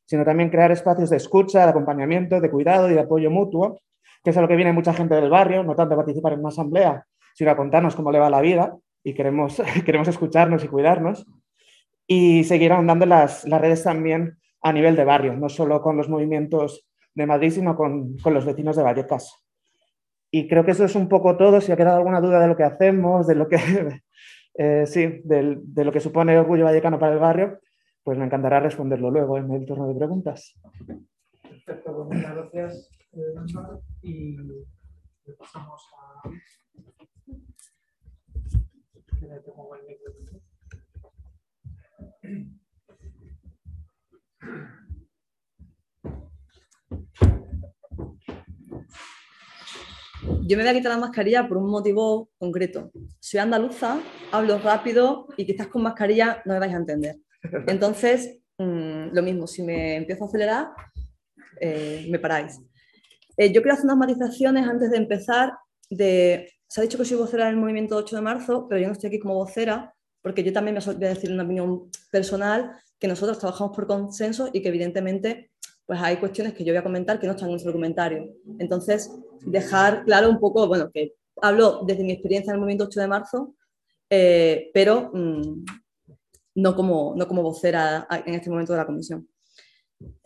sino también crear espacios de escucha, de acompañamiento, de cuidado y de apoyo mutuo, que es a lo que viene mucha gente del barrio, no tanto a participar en una asamblea, sino a contarnos cómo le va la vida y queremos, queremos escucharnos y cuidarnos. Y seguir ahondando las, las redes también a nivel de barrio, no solo con los movimientos de Madrid, sino con, con los vecinos de Vallecas. Y creo que eso es un poco todo. Si ha quedado alguna duda de lo que hacemos, de lo que, eh, sí, de, de, lo que supone orgullo vallecano para el barrio, pues me encantará responderlo luego en el turno de preguntas. Perfecto, pues muchas gracias. Eh, y pasamos a. Yo me voy a quitar la mascarilla por un motivo concreto. Soy andaluza, hablo rápido y quizás con mascarilla no me vais a entender. Entonces, mmm, lo mismo, si me empiezo a acelerar, eh, me paráis. Eh, yo quiero hacer unas matizaciones antes de empezar. Se ha dicho que soy vocera del movimiento 8 de marzo, pero yo no estoy aquí como vocera porque yo también me voy a decir una opinión personal que nosotros trabajamos por consenso y que evidentemente pues hay cuestiones que yo voy a comentar que no están en nuestro documentario. Entonces, dejar claro un poco, bueno, que hablo desde mi experiencia en el movimiento 8 de marzo, eh, pero mmm, no, como, no como vocera en este momento de la comisión.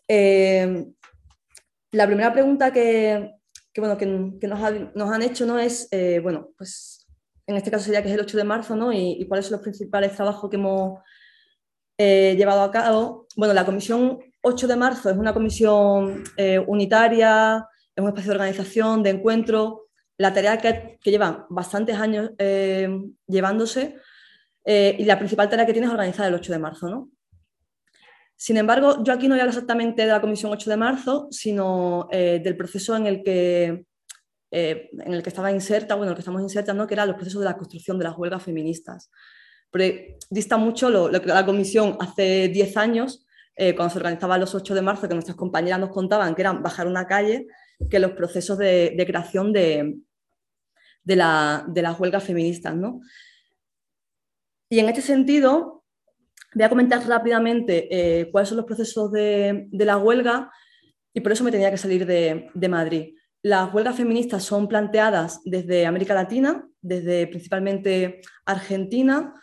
Eh, la primera pregunta que, bueno, que, nos, han hecho ¿no? es, eh, bueno, pues en este caso sería que es el 8 de marzo, ¿no? Y, cuáles son los principales trabajos que hemos eh, llevado a cabo. Bueno, la comisión 8 de marzo es una comisión eh, unitaria, es un espacio de organización, de encuentro, la tarea que, que lleva bastantes años llevándose y la principal tarea que tiene es organizar el 8 de marzo, ¿no? Sin embargo, yo aquí no voy a hablar exactamente de la Comisión 8 de marzo, sino eh, del proceso en el que eh, en el que estaba inserta, bueno, el que estamos insertando, que era los procesos de la construcción de las huelgas feministas. Pero dista mucho lo, que la comisión hace 10 años, eh, cuando se organizaba los 8 de marzo, que nuestras compañeras nos contaban que eran bajar una calle, que los procesos de, creación de, de, la, de, las huelgas feministas. ¿no? Y en este sentido, Voy a comentar rápidamente eh, cuáles son los procesos de, la huelga y por eso me tenía que salir de, Madrid. Las huelgas feministas son planteadas desde América Latina, desde principalmente Argentina.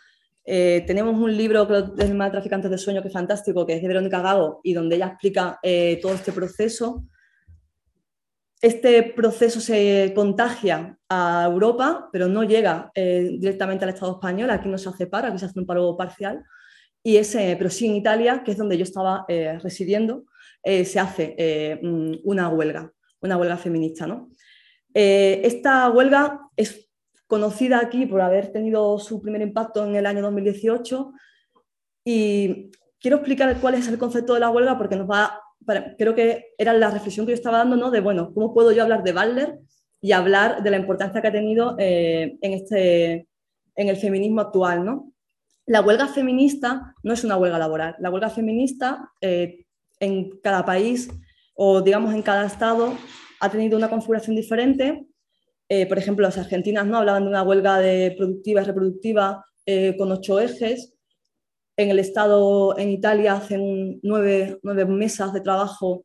Eh, tenemos un libro del de Traficantes de Sueño que es fantástico, que es de Verónica Gago y donde ella explica eh, todo este proceso. Este proceso se contagia a Europa, pero no llega directamente al Estado español. Aquí no se hace paro, aquí se hace un paro parcial y ese, pero sí en Italia, que es donde yo estaba eh, residiendo, eh, se hace eh, mm, una huelga, una huelga feminista. ¿no? esta huelga es conocida aquí por haber tenido su primer impacto en el año 2018 y quiero explicar cuál es el concepto de la huelga porque nos va, creo que era la reflexión que yo estaba dando, ¿no? De, bueno, ¿cómo puedo yo hablar de Butler y hablar de la importancia que ha tenido en, este, en el feminismo actual, ¿no? La huelga feminista no es una huelga laboral. La huelga feminista eh, en cada país o digamos en cada estado ha tenido una configuración diferente. Eh, por ejemplo, las argentinas no hablaban de una huelga de productiva y reproductiva eh, con ocho ejes. En el estado, en Italia, hacen nueve, mesas de trabajo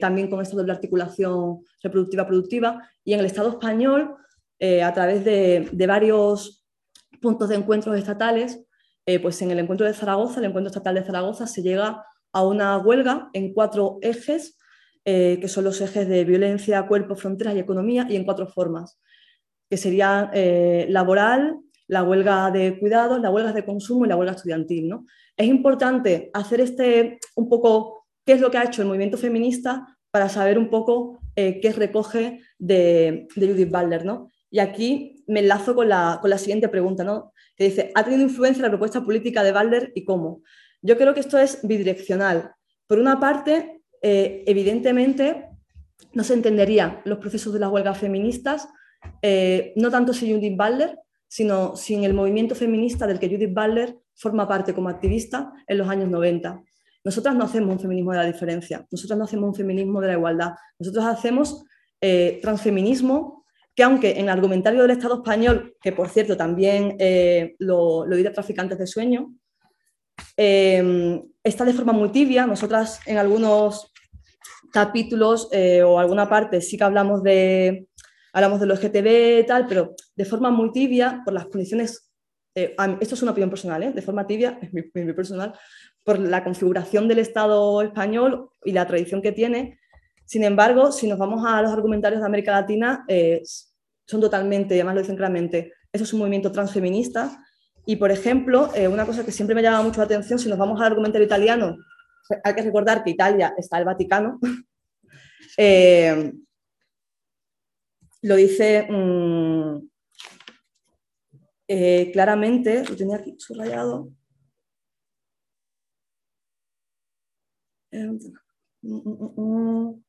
también con esto de la articulación reproductiva-productiva. Y en el estado español, a través de, de varios puntos de encuentros estatales, eh, pues en el encuentro de Zaragoza, el encuentro estatal de Zaragoza, se llega a una huelga en cuatro ejes, eh, que son los ejes de violencia, cuerpo, fronteras y economía, y en cuatro formas, que serían eh, laboral, la huelga de cuidados, la huelga de consumo y la huelga estudiantil. ¿no? Es importante hacer este un poco qué es lo que ha hecho el movimiento feminista para saber un poco qué recoge de, de Judith Butler. ¿no? Y aquí me enlazo con la, siguiente pregunta, ¿no? que dice, ¿ha tenido influencia la propuesta política de Balder y cómo? Yo creo que esto es bidireccional. Por una parte, eh, evidentemente, no se entenderían los procesos de las huelgas feministas, eh, no tanto sin Judith Butler, sino sin el movimiento feminista del que Judith Butler forma parte como activista en los años 90. Nosotras no hacemos un feminismo de la diferencia, nosotras no hacemos un feminismo de la igualdad, nosotros hacemos eh, transfeminismo que aunque en el argumentario del Estado español, que por cierto también eh, lo, lo diré traficantes de sueño, eh, está de forma muy tibia. Nosotras en algunos capítulos eh, o alguna parte sí que hablamos de, hablamos de los GTB y tal, pero de forma muy tibia por las condiciones, esto es una opinión personal, de forma tibia, es mi, personal, por la configuración del Estado español y la tradición que tiene. Sin embargo, si nos vamos a los argumentarios de América Latina, son totalmente, además lo dicen claramente, eso es un movimiento transfeminista. Y, por ejemplo, eh, una cosa que siempre me llama mucho la atención, si nos vamos al argumento italiano, hay que recordar que Italia está el Vaticano. Eh, lo dice mm, eh, claramente, lo tenía aquí subrayado. Mm, mm,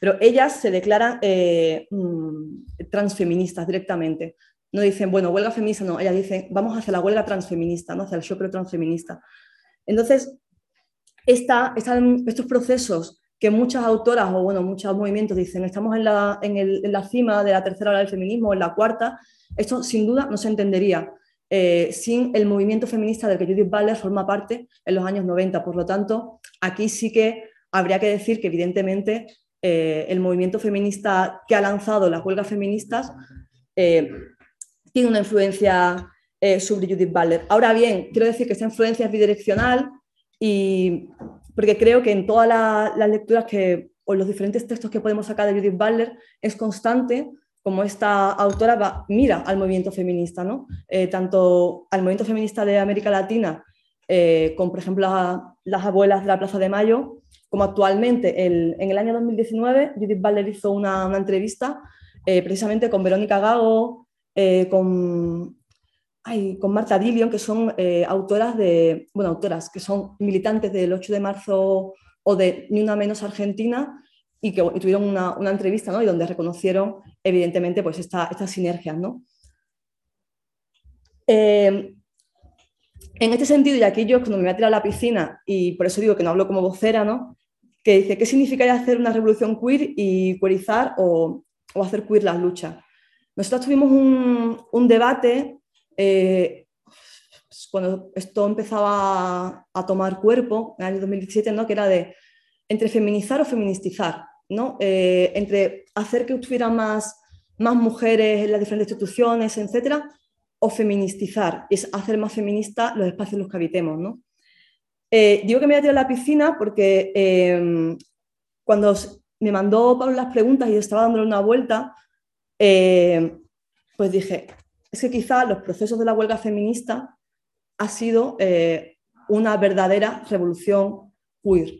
Pero ellas se declaran eh, mm, transfeministas directamente. No dicen, bueno, huelga feminista, no, ellas dicen, vamos hacia la huelga transfeminista, ¿no? hacia el shock transfeminista. Entonces, esta, estos procesos que muchas autoras o bueno, muchos movimientos dicen, estamos en la, en, la cima de la tercera hora del feminismo, en la cuarta, esto sin duda no se entendería eh, sin el movimiento feminista del que Judith Butler forma parte en los años 90. Por lo tanto, aquí sí que habría que decir que evidentemente eh, el movimiento feminista que ha lanzado las huelgas feministas eh, tiene una influencia eh, sobre Judith Butler. Ahora bien, quiero decir que esta influencia es bidireccional y porque creo que en todas las lecturas que, o los diferentes textos que podemos sacar de Judith Butler es constante como esta autora va, mira al movimiento feminista, ¿no? Eh, tanto al movimiento feminista de América Latina, eh, con por ejemplo las abuelas de la Plaza de Mayo, como actualmente en el año 2019 Judith Butler hizo una, entrevista eh, precisamente con Verónica Gago, con, con Marta Dillion, que son autoras de, bueno, autoras que son militantes del 8 de marzo o de Ni Una Menos Argentina, y que tuvieron una, una, entrevista ¿no? y donde reconocieron evidentemente pues estas sinergias. ¿no? Eh, en este sentido, y aquí yo cuando me voy a tirar a la piscina, y por eso digo que no hablo como vocera, ¿no? Que dice, ¿qué significaría hacer una revolución queer y queerizar o, hacer queer las luchas? Nosotros tuvimos un, debate eh, cuando esto empezaba a, tomar cuerpo, en el año 2017, ¿no? que era de entre feminizar o feministizar. Eh, entre hacer que hubiera más, más mujeres en las diferentes instituciones, etcétera, o feministizar, es hacer más feminista los espacios en los que habitemos. ¿no? Eh, digo que me voy a a la piscina porque em, cuando me mandó Pablo las preguntas y estaba dándole una vuelta, em, pues dije, es que quizá los procesos de la huelga feminista ha sido eh, una verdadera revolución queer.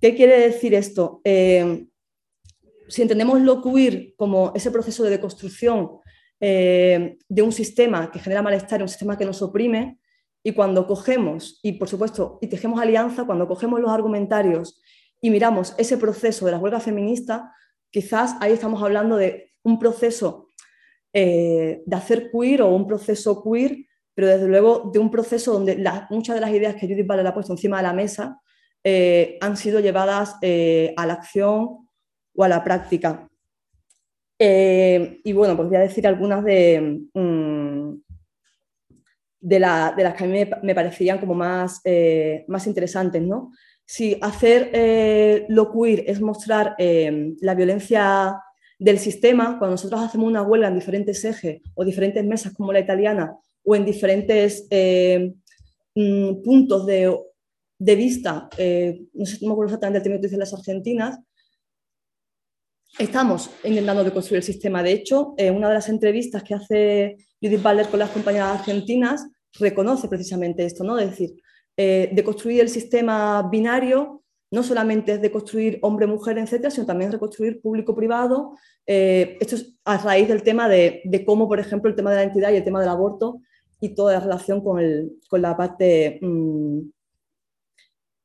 ¿Qué quiere decir esto? Eh, si entendemos lo queer como ese proceso de deconstrucción eh, de un sistema que genera malestar, un sistema que nos oprime, y cuando cogemos, y por supuesto, y tejemos alianza, cuando cogemos los argumentarios y miramos ese proceso de la huelga feminista, quizás ahí estamos hablando de un proceso eh, de hacer queer o un proceso queer, pero desde luego de un proceso donde muchas de las ideas que Judith Butler ha puesto encima de la mesa eh, han sido llevadas eh, a la acción o a la práctica. Y bueno, pues voy a decir algunas de, mm, de, las que a mí me, parecerían como más, más interesantes. ¿no? Si hacer lo queer es mostrar la violencia del sistema, cuando nosotros hacemos una huelga en diferentes ejes o diferentes mesas como la italiana o en diferentes mm, puntos de de vista, eh, no sé, me acuerdo exactamente el término que dicen las argentinas, estamos intentando deconstruir el sistema. De hecho, eh, una de las entrevistas que hace Judith Butler con las compañeras argentinas reconoce precisamente esto, ¿no? Es decir, eh, deconstruir el sistema binario no solamente es deconstruir hombre-mujer, etcétera, sino también reconstruir público-privado. esto es a raíz del tema de, cómo, por ejemplo, el tema de la identidad y el tema del aborto y toda la relación con, la parte mm,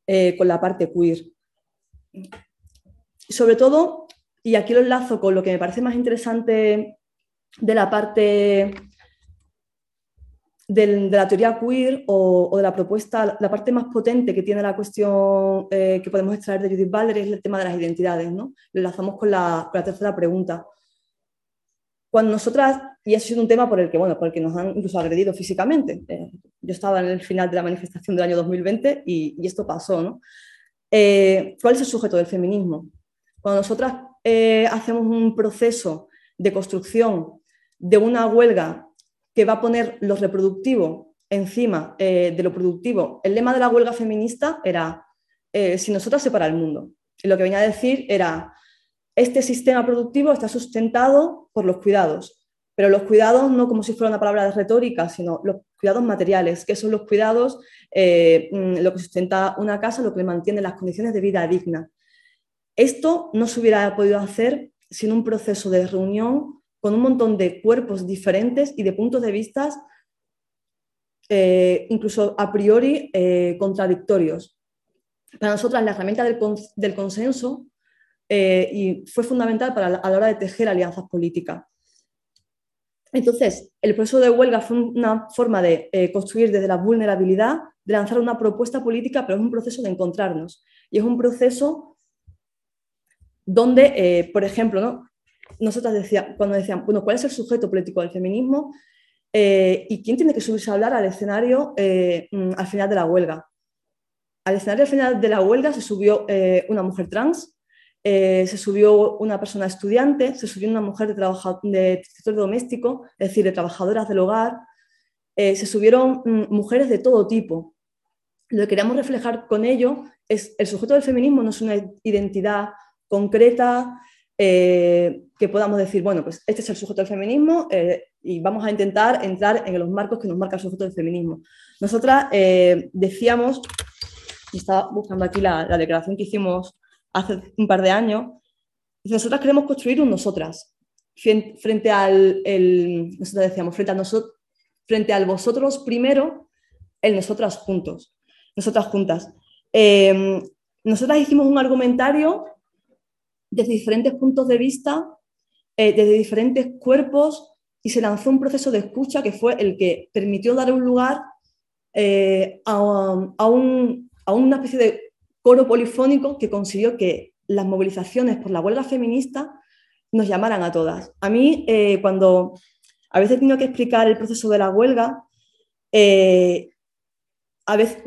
eh, con la parte queer. Sobre todo, y aquí lo enlazo con lo que me parece más interesante de la parte de, la teoría queer o, de la propuesta, la parte más potente que tiene la cuestión eh, que podemos extraer de Judith Butler es el tema de las identidades. ¿no? Lo enlazamos con la, con la tercera pregunta. Cuando nosotras, y ha sido un tema por el que, bueno, por el que nos han incluso agredido físicamente. Eh, yo estaba en el final de la manifestación del año 2020 y, esto pasó, ¿no? Eh, ¿Cuál es el sujeto del feminismo? Cuando nosotras eh, hacemos un proceso de construcción de una huelga que va a poner lo reproductivo encima de lo productivo, el lema de la huelga feminista era si nosotras se para el mundo. Y lo que venía a decir era este sistema productivo está sustentado por los cuidados, pero los cuidados no como si fuera una palabra de retórica, sino los cuidados materiales, que son los cuidados, eh, mm, lo que sustenta una casa, lo que mantiene las condiciones de vida digna. Esto no se hubiera podido hacer sin un proceso de reunión con un montón de cuerpos diferentes y de puntos de vista eh, incluso a priori eh, contradictorios. Para nosotras la herramienta del consenso eh, y fue fundamental para, a la hora de tejer alianzas políticas. Entonces, el proceso de huelga fue una forma de eh, construir desde la vulnerabilidad, de lanzar una propuesta política, pero es un proceso de encontrarnos. Y es un proceso donde, por ejemplo, ¿no? Nosotras decía, cuando decían, bueno, ¿cuál es el sujeto político del feminismo? ¿Y quién tiene que subirse a hablar al escenario mm, al final de la huelga? Al escenario al final de la huelga se subió una mujer trans, eh, se subió una persona estudiante, se subió una mujer de, de sector doméstico, es decir, de trabajadoras del hogar, eh, se subieron mm, mujeres de todo tipo. lo que queremos reflejar con ello es el sujeto del feminismo no es una identidad concreta eh, que podamos decir, bueno, pues este es el sujeto del feminismo eh, y vamos a intentar entrar en los marcos que nos marca el sujeto del feminismo. Nosotras eh, decíamos, estaba buscando aquí la, declaración que hicimos hace un par de años, nosotras queremos construir un nosotras, frente al, nosotros decíamos, frente, a nosotros, frente al vosotros primero, el nosotras juntos, nosotras juntas. Eh, nosotras hicimos un argumentario desde diferentes puntos de vista, eh, desde diferentes cuerpos, y se lanzó un proceso de escucha que fue el que permitió dar un lugar eh, a, a, una especie de coro polifónico que consiguió que las movilizaciones por la huelga feminista nos llamaran a todas. A mí, cuando a veces tengo que explicar el proceso de la huelga, a veces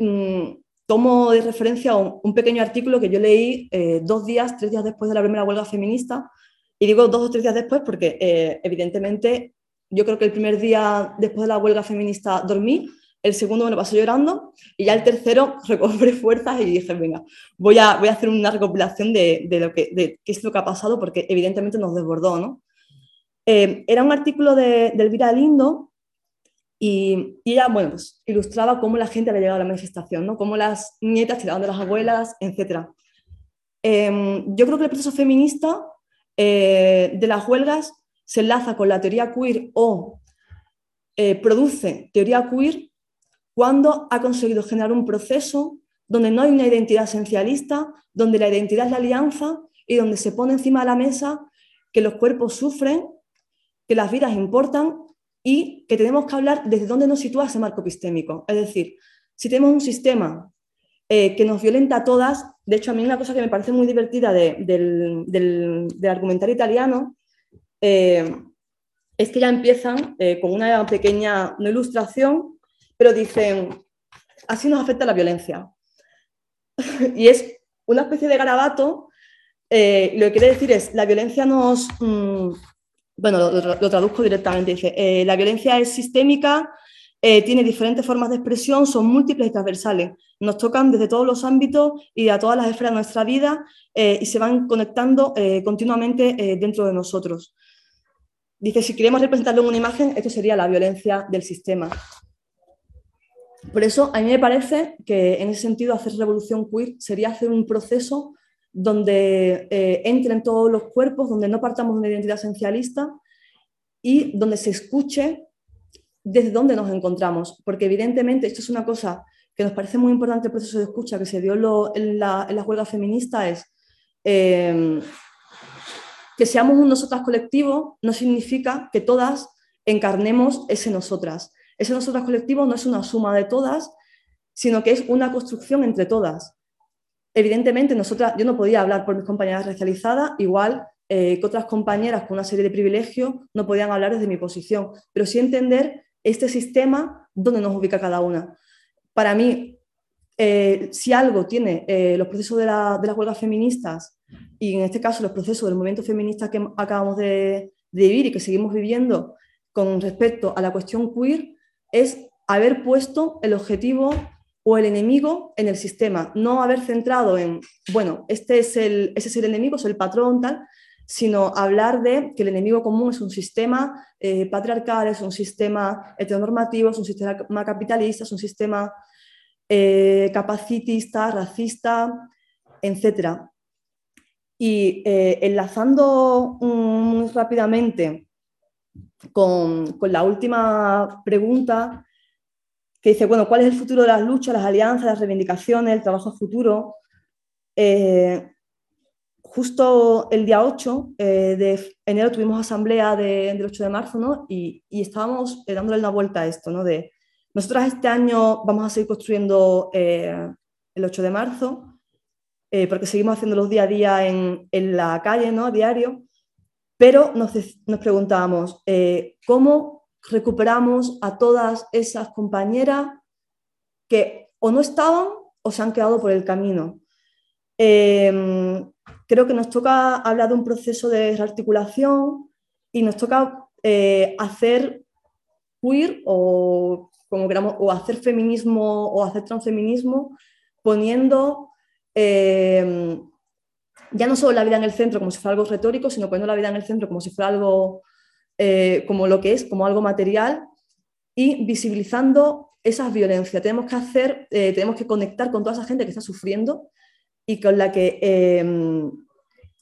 tomo de referencia un, pequeño artículo que yo leí eh, dos días, tres días después de la primera huelga feminista, y digo dos o tres días después porque eh, evidentemente yo creo que el primer día después de la huelga feminista dormí, el segundo me lo pasé llorando y ya el tercero recobré fuerzas y dije, venga, voy a, voy a hacer una recopilación de, de lo que, de qué es lo que ha pasado porque evidentemente nos desbordó. ¿no? Eh, era un artículo de, de Elvira Lindo y, ella, bueno, pues ilustraba cómo la gente había llegado a la manifestación, ¿no? Cómo las nietas tiraban de las abuelas, etc. Em, yo creo que el proceso feminista eh, de las huelgas se enlaza con la teoría queer o eh, produce teoría queer cuando ha conseguido generar un proceso donde no hay una identidad esencialista, donde la identidad es la alianza y donde se pone encima de la mesa que los cuerpos sufren, que las vidas importan y que tenemos que hablar desde dónde nos sitúa ese marco epistémico. Es decir, si tenemos un sistema eh, que nos violenta a todas, de hecho a mí una cosa que me parece muy divertida del, del, argumentario italiano eh, es que ya empiezan eh, con una pequeña ilustración, pero dicen, así nos afecta la violencia. y es una especie de garabato, lo que quiere decir es, la violencia nos... Mm, bueno, lo, traduzco directamente, dice, eh, la violencia es sistémica, eh, tiene diferentes formas de expresión, son múltiples y transversales, nos tocan desde todos los ámbitos y a todas las esferas de nuestra vida eh, y se van conectando continuamente dentro de nosotros. Dice, si queremos representarlo en una imagen, esto sería la violencia del sistema. Por eso, a mí me parece que en ese sentido hacer revolución queer sería hacer un proceso donde eh, entren todos los cuerpos, donde no partamos de una identidad esencialista y donde se escuche desde dónde nos encontramos, porque evidentemente esto es una cosa que nos parece muy importante el proceso de escucha que se dio en, la, en, huelga feminista, es eh, que seamos un nosotras colectivo no significa que todas encarnemos ese nosotras. Ese nosotras colectivo no es una suma de todas, sino que es una construcción entre todas evidentemente, nosotras, yo no podía hablar por mis compañeras racializadas, igual eh, que otras compañeras con una serie de privilegios no podían hablar desde mi posición, pero sí entender este sistema donde nos ubica cada una. Para mí, eh, si algo tiene eh, los procesos de, la, de, las huelgas feministas y en este caso los procesos del movimiento feminista que acabamos de, de vivir y que seguimos viviendo con respecto a la cuestión queer, es haber puesto el objetivo o el enemigo en el sistema, no haber centrado en, bueno, este es el, ese es el enemigo, es el patrón, tal, sino hablar de que el enemigo común es un sistema eh, patriarcal, es un sistema heteronormativo, es un sistema capitalista, es un sistema eh, capacitista, racista, etc. Y eh, enlazando muy rápidamente con, con la última pregunta, que dice, bueno, ¿cuál es el futuro de las luchas, las alianzas, las reivindicaciones, el trabajo futuro? Eh, justo el día 8 eh, de enero tuvimos asamblea del 8 de marzo, ¿no? Y, estábamos eh, dándole una vuelta a esto, ¿no? De, nosotras este año vamos a seguir construyendo el 8 de marzo, porque seguimos haciendo los día a día en, en la calle, ¿no? A diario, pero nos, nos preguntábamos, ¿cómo recuperamos a todas esas compañeras que o no estaban o se han quedado por el camino. Em, creo que nos toca hablar de un proceso de rearticulación y nos toca eh, hacer queer o como queramos, o hacer feminismo o hacer transfeminismo, poniendo eh, ya no solo la vida en el centro como si fuera algo retórico, sino poniendo la vida en el centro como si fuera algo eh, como lo que es, como algo material y visibilizando esas violencias. Tenemos que hacer, eh, tenemos que conectar con toda esa gente que está sufriendo y con la que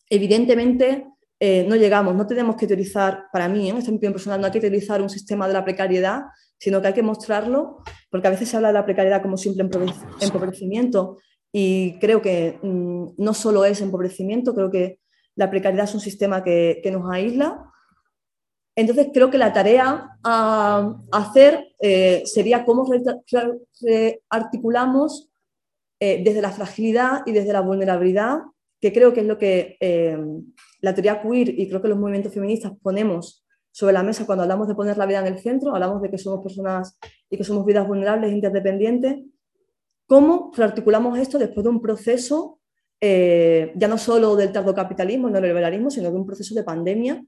evidentemente no llegamos. No tenemos que utilizar, para mí, en este opinión personal, no hay que utilizar un sistema de la precariedad, sino que hay que mostrarlo, porque a veces se habla de la precariedad como simple empobrecimiento y creo que mm, no solo es empobrecimiento, creo que la precariedad es un sistema que, nos aísla. Entonces creo que la tarea a, hacer eh, sería cómo articulamos eh, desde la fragilidad y desde la vulnerabilidad, que creo que es lo que eh, la teoría queer y creo que los movimientos feministas ponemos sobre la mesa cuando hablamos de poner la vida en el centro, hablamos de que somos personas y que somos vidas vulnerables, interdependientes, ¿Cómo rearticulamos esto después de un proceso, ya no solo del tardocapitalismo, no neoliberalismo, sino de un proceso de pandemia,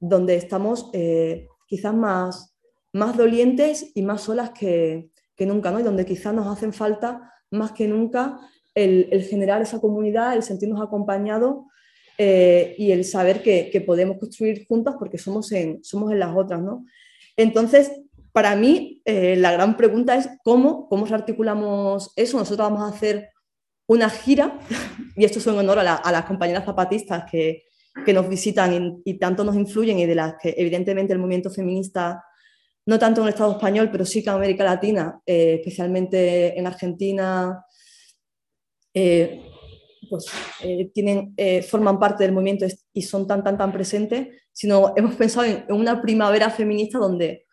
donde estamos eh, quizás más, más dolientes y más solas que, nunca, ¿no? y donde quizás nos hacen falta más que nunca el, generar esa comunidad, el sentirnos acompañados eh, y el saber que, podemos construir juntas porque somos en, somos en las otras. ¿no? Entonces, para mí, eh, la gran pregunta es cómo, cómo articulamos eso. Nosotros vamos a hacer una gira, y esto es en honor a, las compañeras zapatistas que, nos visitan y, tanto nos influyen y de las que evidentemente el movimiento feminista, no tanto en el Estado español, pero sí que en América Latina, eh, especialmente en Argentina, eh, pues, tienen, forman parte del movimiento y son tan, tan, tan presentes, sino hemos pensado en una primavera feminista donde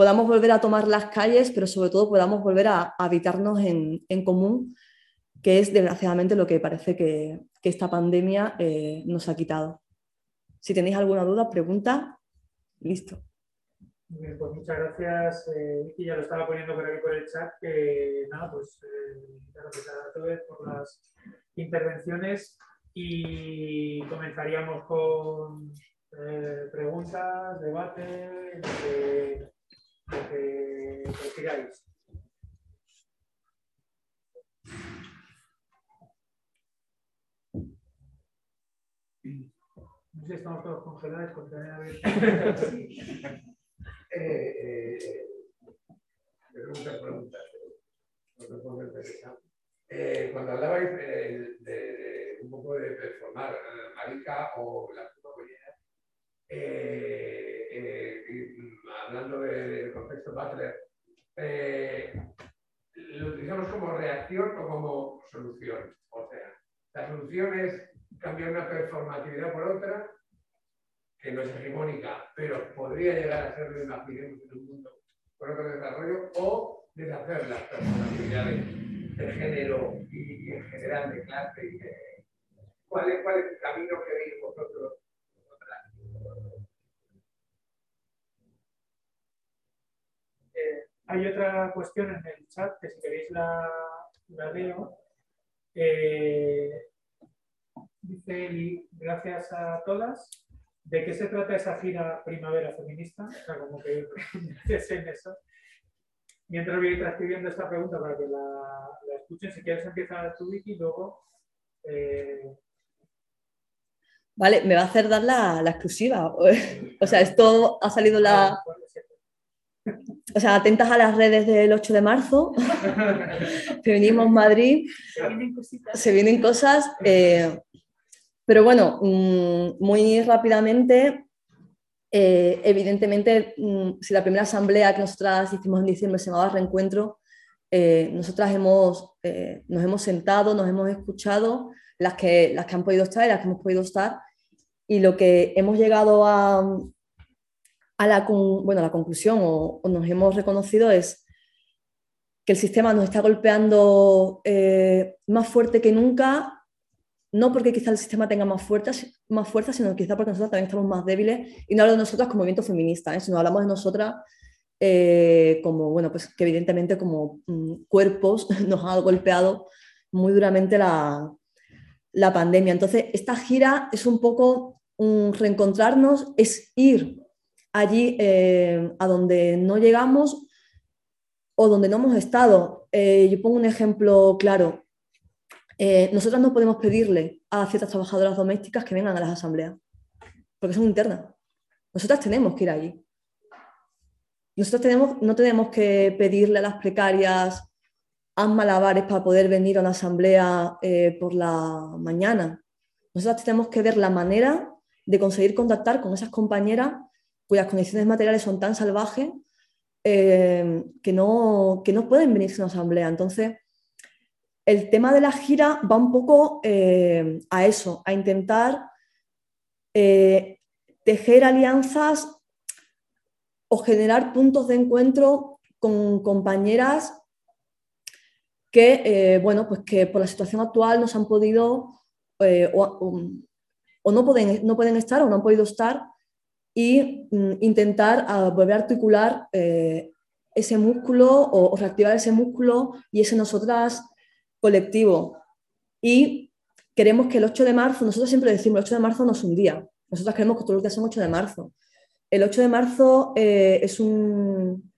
podamos volver a tomar las calles, pero sobre todo podamos volver a, habitarnos en, común, que es desgraciadamente lo que parece que, esta pandemia eh, nos ha quitado. Si tenéis alguna duda, pregunta, listo. Bien, pues muchas gracias, eh, Vicky. Ya lo estaba poniendo por aquí por el chat. Que nada, pues eh, gracias a todos por las intervenciones y comenzaríamos con preguntas, debate lo que sé estamos todos congelados con tener abierto. eh, eh, preguntas, preguntas. Eh, cuando hablabais de, de, un poco de performar marica o la eh, eh, hablando del contexto Butler, eh, lo utilizamos como reacción o como solución. O sea, la solución es cambiar una performatividad por otra, que no es hegemónica, pero podría llegar a ser una en un mundo con otro desarrollo, o deshacer las performatividades de género y, en general de clase. ¿cuál, es, ¿Cuál es el camino que veis vosotros hay otra cuestión en el chat que si queréis la, leo. Eh, dice Eli, gracias a todas. ¿De qué se trata esa gira primavera feminista? O sea, como que en eso. Mientras voy transcribiendo esta pregunta para que la, escuchen, si quieres empieza tu wiki y luego... Eh, vale, me va a hacer dar la, la exclusiva. o sea, esto ha salido la, o sea, atentas a las redes del 8 de marzo, venimos Madrid, se vienen cosas, eh, pero bueno, mm, muy rápidamente, eh, evidentemente, mm, si la primera asamblea que nosotras hicimos en diciembre se llamaba Reencuentro, eh, nosotras hemos, nos hemos sentado, nos hemos escuchado, las que, las que han podido estar y las que hemos podido estar, y lo que hemos llegado a, a la, bueno, la conclusión o, nos hemos reconocido es que el sistema nos está golpeando eh, más fuerte que nunca, no porque quizá el sistema tenga más fuerza, más fuerza, sino quizá porque nosotros también estamos más débiles, y no hablo de nosotras como movimiento feminista, ¿eh? sino hablamos de nosotras eh, como, bueno, pues que evidentemente como mm, cuerpos nos ha golpeado muy duramente la, la pandemia. Entonces, esta gira es un poco reencontrarnos, es ir allí eh, a donde no llegamos o donde no hemos estado. Yo pongo un ejemplo claro. Eh, nosotras no podemos pedirle a ciertas trabajadoras domésticas que vengan a las asambleas, porque son internas. Nosotras tenemos que ir allí. Nosotros tenemos, no tenemos que pedirle a las precarias, haz malabares para poder venir a una asamblea eh, por la mañana. Nosotros tenemos que ver la manera de conseguir contactar con esas compañeras cuyas condiciones materiales son tan salvajes eh, que, no, que no pueden venirse a una asamblea. Entonces, el tema de la gira va un poco eh, a eso, a intentar tejer alianzas o generar puntos de encuentro con compañeras que, eh, bueno, pues que por la situación actual nos han podido eh, o, no, pueden, no pueden estar o no han podido estar y mm, intentar ah, volver a articular eh, ese músculo o, reactivar ese músculo y ese nosotras colectivo. Y queremos que el 8 de marzo, nosotros siempre decimos, el 8 de marzo no es un día, nosotros queremos que todos los días son 8 de marzo. El 8 de marzo es un,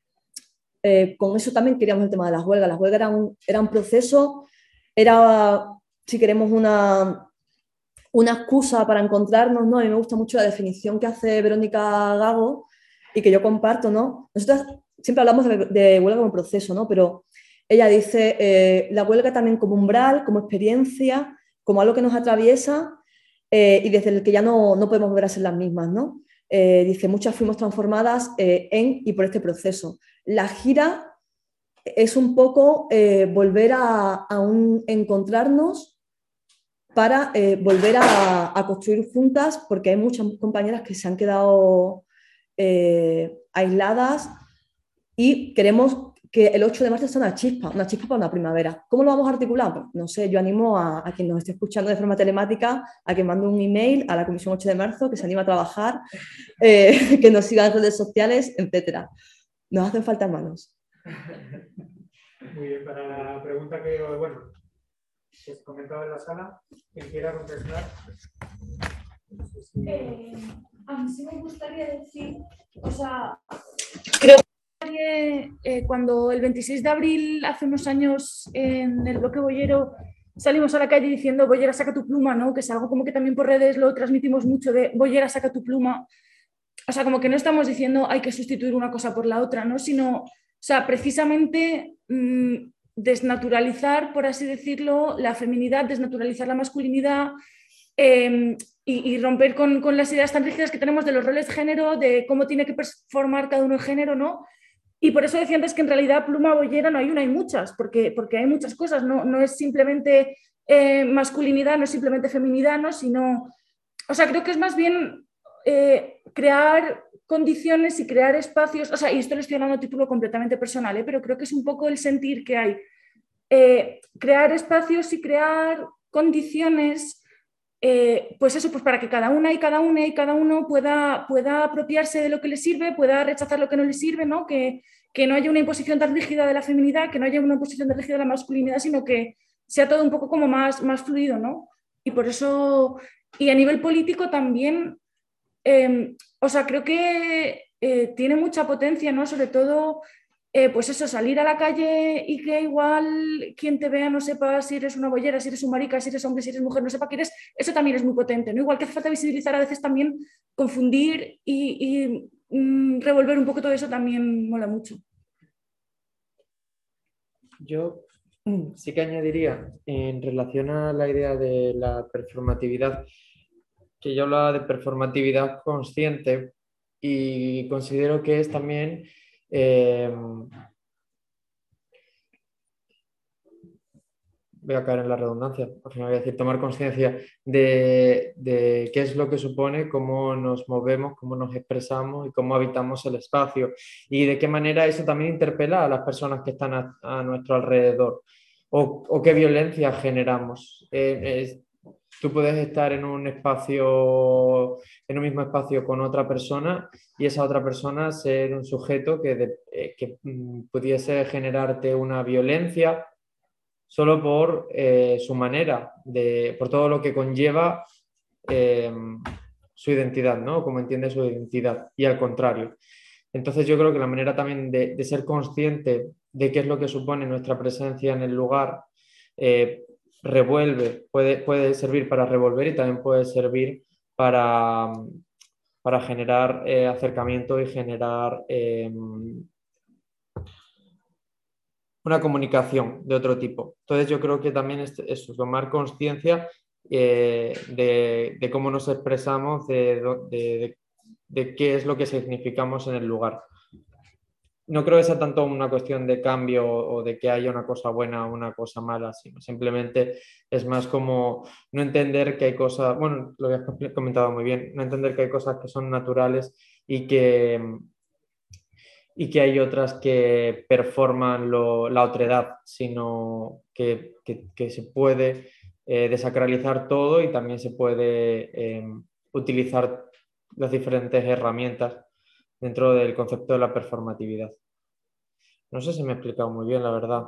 eh, con eso también queríamos el tema de las huelgas. Las huelgas eran un, era un proceso, era, si queremos, una, una excusa para encontrarnos, ¿no? A mí me gusta mucho la definición que hace Verónica Gago y que yo comparto, ¿no? Nosotros siempre hablamos de, huelga como proceso, ¿no? Pero ella dice eh, la huelga también como umbral, como experiencia, como algo que nos atraviesa eh, y desde el que ya no, no, podemos volver a ser las mismas, ¿no? dice, muchas fuimos transformadas en y por este proceso la gira es un poco eh, volver a, encontrarnos para eh, volver a, construir juntas, porque hay muchas compañeras que se han quedado eh, aisladas y queremos que el 8 de marzo sea una chispa, una chispa para una primavera. ¿Cómo lo vamos a articular? Pues, no sé, yo animo a, quien nos esté escuchando de forma telemática a que mande un email a la Comisión 8 de marzo, que se anima a trabajar, que nos siga en redes sociales, etcétera. Nos hacen falta manos. Muy bien, para la pregunta que, bueno, que se comentaba en la sala, quien quiera contestar. Eh, a mí sí me gustaría decir, o sea, creo eh, cuando el 26 de abril, hace unos años, en el bloque Bollero, salimos a la calle diciendo Bollera, saca tu pluma, ¿no? Que es algo como que también por redes lo transmitimos mucho de Bollera, saca tu pluma o sea, como que no estamos diciendo hay que sustituir una cosa por la otra, ¿no? Sino, o sea, precisamente mm, desnaturalizar, por así decirlo, la feminidad, desnaturalizar la masculinidad em, y, romper con, las ideas tan rígidas que tenemos de los roles de género, de cómo tiene que formar cada uno el género, ¿no? Y por eso decía antes que en realidad pluma bollera no hay una, hay muchas, porque, porque hay muchas cosas, no, no es simplemente eh, masculinidad, no es simplemente feminidad, ¿no? Sino, o sea, creo que es más bien eh, crear condiciones y crear espacios, o sea, y esto lo estoy hablando a título completamente personal, ¿eh? pero creo que es un poco el sentir que hay. Crear espacios y crear condiciones, pues eso, pues para que cada una y cada una y cada uno pueda, pueda apropiarse de lo que le sirve, pueda rechazar lo que no le sirve, ¿no? Que, que no haya una imposición tan rígida de la feminidad, que no haya una imposición tan rígida de la masculinidad, sino que sea todo un poco como más, más fluido, ¿no? Y por eso, y a nivel político también Em, o sea, creo que eh, tiene mucha potencia, ¿no? Sobre todo, eh, pues eso, salir a la calle y que igual quien te vea no sepa si eres una bollera, si eres un marica, si eres hombre, si eres mujer, no sepa quién eres, eso también es muy potente, ¿no? Igual que hace falta visibilizar a veces también, confundir y, mm, revolver un poco todo eso también mola mucho. Yo sí que añadiría en relación a la idea de la performatividad, que yo hablaba de performatividad consciente y considero que es también eh, voy a caer en la redundancia, al final voy a decir, tomar conciencia de, de, qué es lo que supone, cómo nos movemos, cómo nos expresamos y cómo habitamos el espacio y de qué manera eso también interpela a las personas que están a, nuestro alrededor o, qué violencia generamos. Eh, tú puedes estar en un espacio, en un mismo espacio con otra persona y esa otra persona ser un sujeto que, eh, que mm, pudiese generarte una violencia solo por eh, su manera, de, por todo lo que conlleva em, su identidad, ¿no? Como entiende su identidad y al contrario. Entonces yo creo que la manera también de, ser consciente de qué es lo que supone nuestra presencia en el lugar, eh, revuelve, puede, puede servir para revolver y también puede servir para, para generar eh, acercamiento y generar em, una comunicación de otro tipo. Entonces yo creo que también es eso, tomar conciencia eh, de, cómo nos expresamos, de, de, qué es lo que significamos en el lugar. No creo que sea tanto una cuestión de cambio o de que haya una cosa buena o una cosa mala, sino simplemente es más como no entender que hay cosas, bueno, lo habías comentado muy bien, no entender que hay cosas que son naturales y que, y que hay otras que performan la otredad, sino que, se puede eh, desacralizar todo y también se puede em, utilizar las diferentes herramientas dentro del concepto de la performatividad. No sé si me he explicado muy bien, la verdad,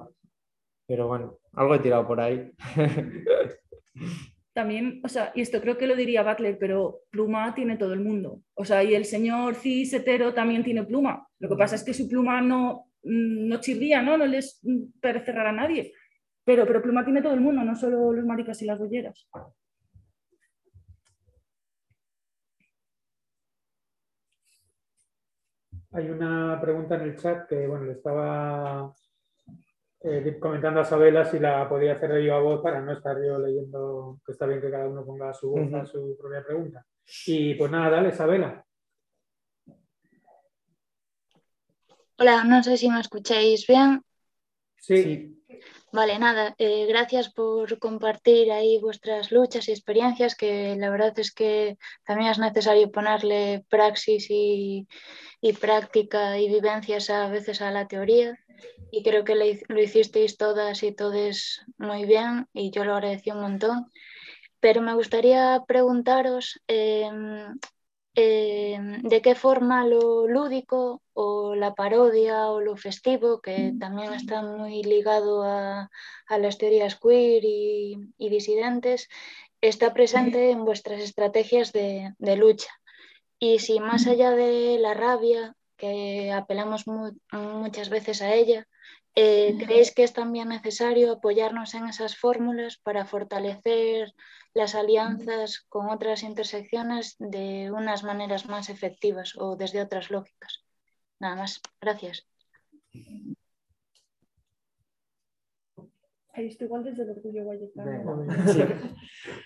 pero bueno, algo he tirado por ahí. También, o sea, y esto creo que lo diría Butler, pero pluma tiene todo el mundo. O sea, y el señor cis hetero también tiene pluma. Lo que pasa es que su pluma no, no chirría, ¿no? No les cerrar a nadie. Pero, pero pluma tiene todo el mundo, no solo los maricas y las bolleras. Hay una pregunta en el chat que bueno, le estaba eh, comentando a Sabela si la podía hacer yo a voz para no estar yo leyendo, que está bien que cada uno ponga su voz a su propia pregunta. Y pues nada, dale, Sabela. Hola, no sé si me escucháis bien. sí. Vale, nada, eh, gracias por compartir ahí vuestras luchas y experiencias, que la verdad es que también es necesario ponerle praxis y, práctica y vivencias a veces a la teoría. Y creo que lo hicisteis todas y todos muy bien y yo lo agradecí un montón. Pero me gustaría preguntaros em, eh, de qué forma lo lúdico o la parodia o lo festivo, que también está muy ligado a, las teorías queer y, disidentes, está presente en vuestras estrategias de, lucha. Y si más allá de la rabia, que apelamos muchas veces a ella, eh, ¿creéis que es también necesario apoyarnos en esas fórmulas para fortalecer las alianzas con otras intersecciones de unas maneras más efectivas o desde otras lógicas. Nada más. Gracias. igual desde el orgullo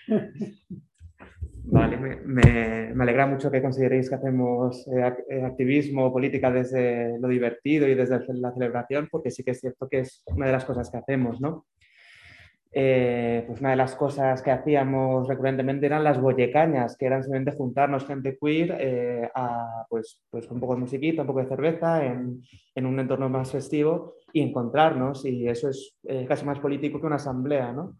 Vale, me, alegra mucho que consideréis que hacemos eh, eh, activismo, política desde lo divertido y desde la celebración, porque sí que es cierto que es una de las cosas que hacemos, ¿no? Eh, pues una de las cosas que hacíamos recurrentemente eran las bollecañas, que eran simplemente juntarnos gente queer eh, a pues, pues un poco de musiquita, un poco de cerveza en, en un entorno más festivo y encontrarnos, y eso es eh, casi más político que una asamblea, ¿no?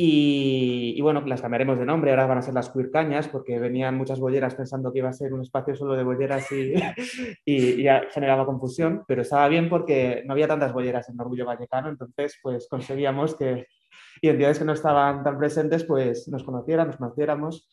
Y, bueno, las cambiaremos de nombre, ahora van a ser las queer porque venían muchas bolleras pensando que iba a ser un espacio solo de bolleras y, y, generaba confusión, pero estaba bien porque no había tantas bolleras en Orgullo Vallecano, entonces pues conseguíamos que identidades que no estaban tan presentes pues nos conocieran, nos conociéramos.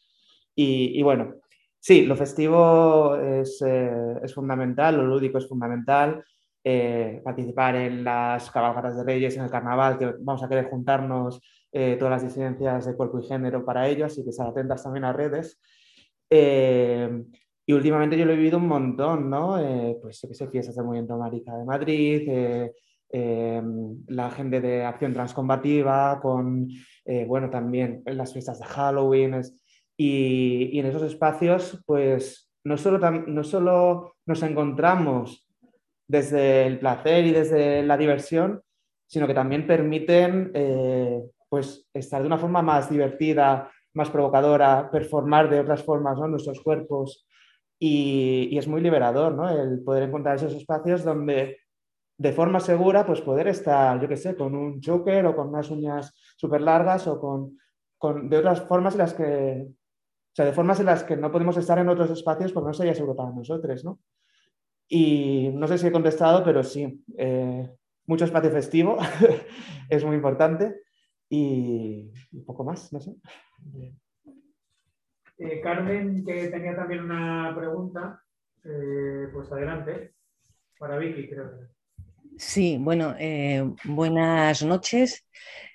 Y, bueno, sí, lo festivo es, eh, es, fundamental, lo lúdico es fundamental, eh, participar en las cabalgatas de Reyes, en el carnaval, que vamos a querer juntarnos eh, todas las disidencias de cuerpo y género para ello, así que estar atentas también a redes. Eh, y últimamente yo lo he vivido un montón, ¿no? Pues sé que sé, fiestas del Movimiento Marica de Madrid, la gente de Acción Transcombativa, con, bueno, también las fiestas de Halloween. y, y, en esos espacios, pues no solo, no solo nos encontramos desde el placer y desde la diversión, sino que también permiten pues estar de una forma más divertida, más provocadora, performar de otras formas nuestros cuerpos y, es muy liberador ¿no? el poder encontrar esos espacios donde de forma segura pues poder estar, yo qué sé, con un choker o con unas uñas súper largas o con, con, de otras formas en las que, o sea, de formas en las que no podemos estar en otros espacios porque no sería seguro para nosotros, ¿no? Y no sé si he contestado, pero sí, eh, mucho espacio festivo es muy importante y un poco más, no sé. Eh, Carmen, que tenía también una pregunta, eh, pues adelante, para Vicky, creo. Sí, bueno, eh, buenas noches.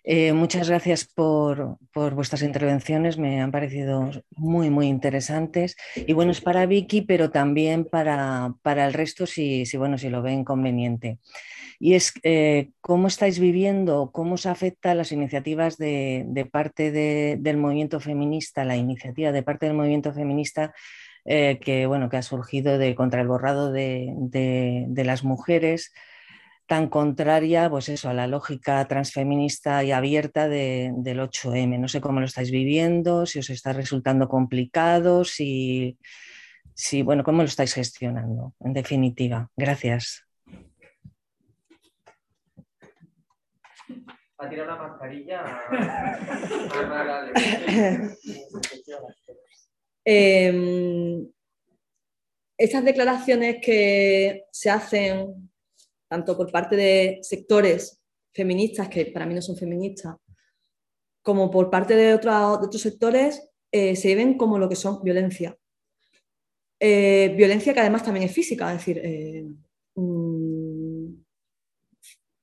Eh, muchas gracias por, vuestras intervenciones, me han parecido muy, muy interesantes. Y bueno, es para Vicky, pero también para, el resto si, si, bueno, si lo ven conveniente. Y es eh, cómo estáis viviendo, cómo os afecta las iniciativas de, parte del movimiento feminista, la iniciativa de parte del movimiento feminista que, bueno, que ha surgido de, contra el borrado de, de las mujeres tan contraria pues eso, a la lógica transfeminista y abierta del 8M. No sé cómo lo estáis viviendo, si os está resultando complicado, si, si bueno, cómo lo estáis gestionando, en definitiva. Gracias. A tirar la mascarilla. eh, estas declaraciones que se hacen tanto por parte de sectores feministas, que para mí no son feministas, como por parte de, otros sectores, eh, se ven como lo que son violencia. Eh, violencia que además también es física, es decir, eh, mm,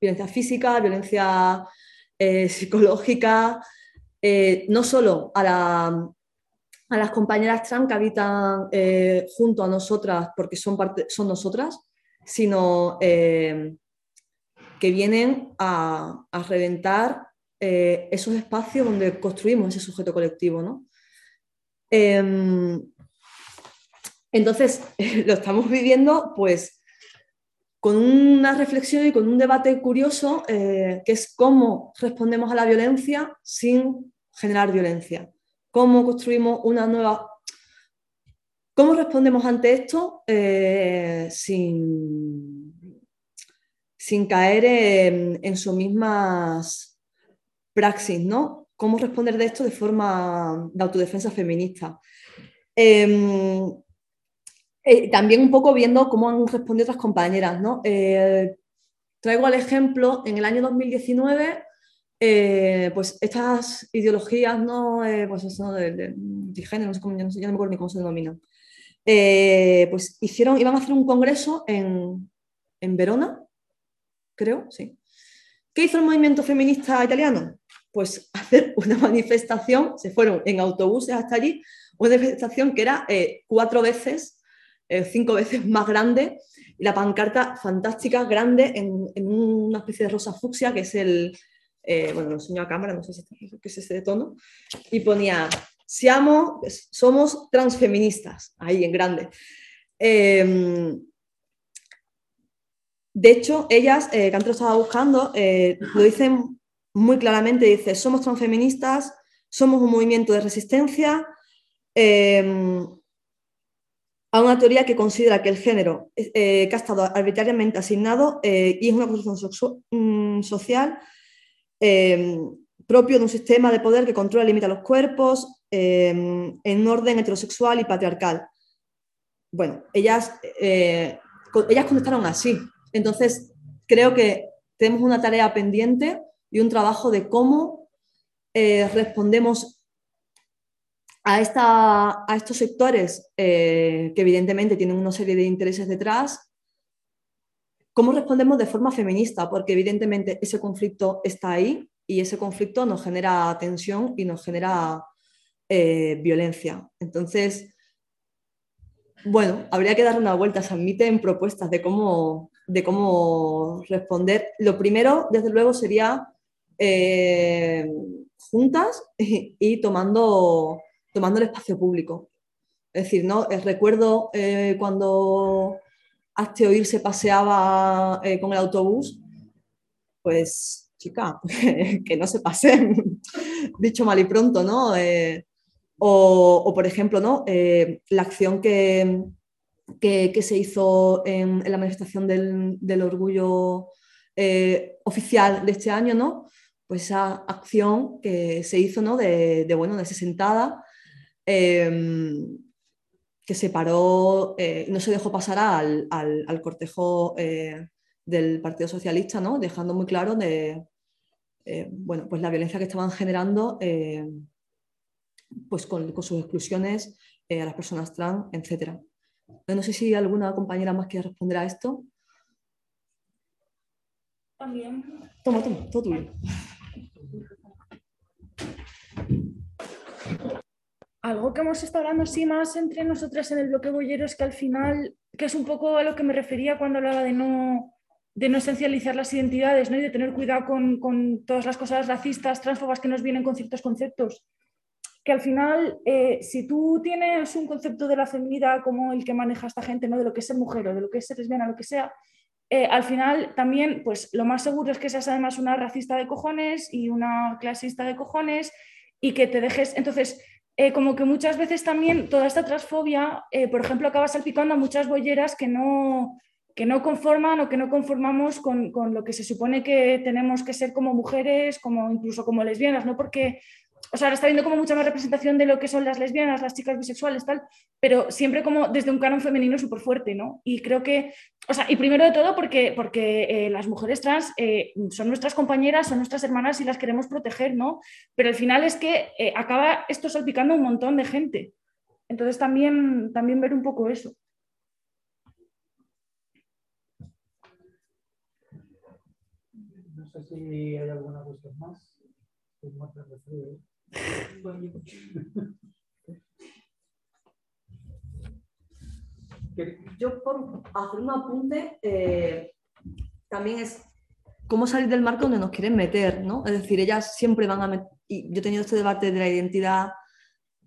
violencia física, violencia psicológica, no solo a, las compañeras trans que habitan junto a nosotras porque son, parte, son nosotras, sino eh, que vienen a, reventar eh, esos espacios donde construimos ese sujeto colectivo. Em, entonces, lo estamos viviendo pues con una reflexión y con un debate curioso, eh, que es cómo respondemos a la violencia sin generar violencia. Cómo construimos una nueva ¿Cómo respondemos ante esto eh, sin, sin, caer en, sus mismas praxis? ¿no? ¿Cómo responder de esto de forma de autodefensa feminista? Em, eh, también un poco viendo cómo han respondido otras compañeras. ¿no? Eh, traigo al ejemplo, en el año 2019 pues estas ideologías ¿no? pues eso de, género, no sé cómo, ya no me acuerdo ni cómo se denominan, eh, pues hicieron, iban a hacer un congreso en, Verona, creo, sí. ¿Qué hizo el movimiento feminista italiano? Pues hacer una manifestación, se fueron en autobuses hasta allí, una manifestación que era eh, cuatro veces, eh, cinco veces más grande, y la pancarta fantástica, grande, en, una especie de rosa fucsia, que es el, bueno, lo enseño a cámara, no sé si es ese tono, y ponía somos transfeministas, ahí en grande. Em, de hecho, ellas, eh, que antes estaba buscando, eh, lo dicen muy claramente, dice, somos transfeministas, somos un movimiento de resistencia em, a una teoría que considera que el género eh, que ha estado arbitrariamente asignado y es una construcción mm, social em, propio de un sistema de poder que controla y limita los cuerpos, Em, en orden heterosexual y patriarcal. Bueno, ellas, eh, ellas contestaron así. Entonces, creo que tenemos una tarea pendiente y un trabajo de cómo eh, respondemos a, esta, a, estos sectores eh, que evidentemente tienen una serie de intereses detrás, cómo respondemos de forma feminista, porque evidentemente ese conflicto está ahí y ese conflicto nos genera tensión y nos genera eh, violencia. Entonces, bueno, habría que dar una vuelta. Se admiten propuestas de cómo, de cómo responder. Lo primero, desde luego, sería eh, juntas y, tomando, tomando el espacio público. Es decir, ¿no? Eh, recuerdo cuando Hazte Oír se paseaba con el autobús, pues chica, que no se pasen, dicho mal y pronto, ¿no? O, por ejemplo, ¿no? Eh, la acción que, que, se hizo en, la manifestación del, orgullo eh, oficial de este año, ¿no? pues esa acción que se hizo ¿no? de, de, bueno, de esa sentada, em, que se paró, eh, no se dejó pasar al, al, cortejo del Partido Socialista, ¿no? dejando muy claro de, bueno, pues la violencia que estaban generando pues con, sus exclusiones eh, a las personas trans, etc. No sé si alguna compañera más quiere responder a esto. También. Toma, toma, todo tuyo. Algo que hemos estado hablando sí más entre nosotras en el bloque bollero es que al final, que es un poco a lo que me refería cuando hablaba de no, de no esencializar las identidades ¿no? y de tener cuidado con, con todas las cosas racistas, transfobas que nos vienen con ciertos conceptos. Que al final, eh, si tú tienes un concepto de la feminidad como el que maneja esta gente, ¿no? de lo que es ser mujer o de lo que es ser lesbiana, lo que sea, eh, al final también, pues lo más seguro es que seas además una racista de cojones y una clasista de cojones y que te dejes. Entonces, eh, como que muchas veces también toda esta transfobia, por ejemplo, acaba salpicando a muchas bolleras que no, que no conforman o que no conformamos con, con, lo que se supone que tenemos que ser como mujeres, como incluso como lesbianas, ¿no? Porque, o sea, ahora está viendo como mucha más representación de lo que son las lesbianas, las chicas bisexuales, tal, pero siempre como desde un canon femenino súper fuerte, ¿no? Y creo que, o sea, y primero de todo porque, porque eh, las mujeres trans eh, son nuestras compañeras, son nuestras hermanas y las queremos proteger, ¿no? Pero al final es que eh, acaba esto salpicando a un montón de gente. Entonces también, también ver un poco eso. No sé si hay alguna cuestión más. Yo por hacer un apunte, eh, también es cómo salir del marco donde nos quieren meter, ¿no? Es decir, ellas siempre van a y yo he tenido este debate de la identidad,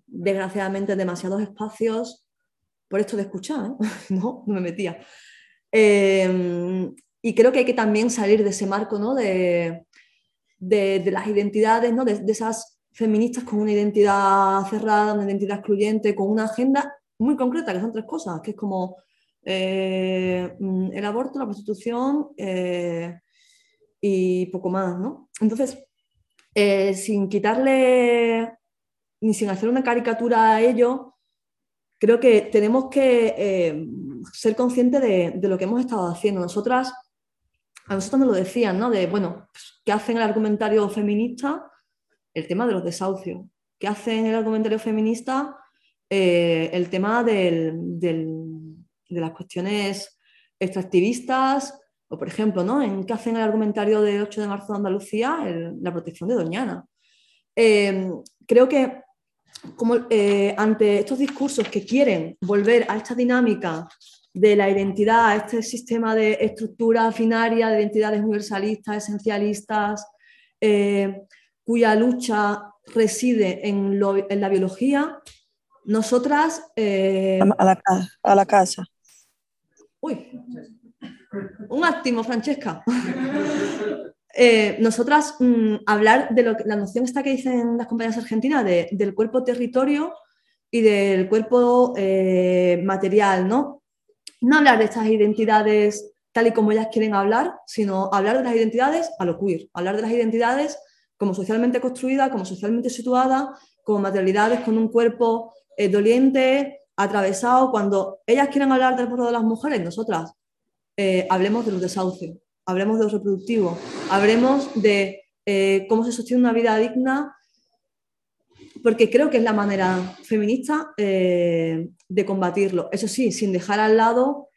desgraciadamente, en demasiados espacios, por esto de escuchar, ¿eh? no, no me metía. Eh, y creo que hay que también salir de ese marco, ¿no? De, de, de las identidades, ¿no? De, de esas feministas con una identidad cerrada, una identidad excluyente, con una agenda muy concreta, que son tres cosas, que es como eh, el aborto, la prostitución eh, y poco más, ¿no? Entonces, eh, sin quitarle ni sin hacer una caricatura a ello, creo que tenemos que ser conscientes de, de, lo que hemos estado haciendo. Nosotras, a nosotros nos lo decían, ¿no? De, bueno, pues, ¿qué hacen el argumentario feminista? El tema de los desahucios. ¿Qué hacen el argumentario feminista? Eh, el tema de las cuestiones extractivistas, o por ejemplo, ¿no? en qué hacen el argumentario del 8 de marzo de Andalucía, la protección de Doñana. Eh, creo que como, eh, ante estos discursos que quieren volver a esta dinámica de la identidad, a este sistema de estructura finaria, de identidades universalistas, esencialistas, cuya lucha reside en, lo, en la biología, nosotras... Eh... A, la, a, la, casa. Uy, un áctimo, Francesca. eh, nosotras mmm, hablar de lo que, la noción esta que dicen las compañías argentinas de, del cuerpo territorio y del cuerpo eh, material, ¿no? No hablar de estas identidades tal y como ellas quieren hablar, sino hablar de las identidades a lo queer, hablar de las identidades como socialmente construidas, como socialmente situadas, como materialidades con un cuerpo eh, doliente, atravesado. Cuando ellas quieren hablar del pueblo de las mujeres, nosotras eh, hablemos de los desahucios, hablemos de los reproductivos, hablemos de eh, cómo se sostiene una vida digna, porque creo que es la manera feminista de combatirlo. Eso sí, sin dejar al lado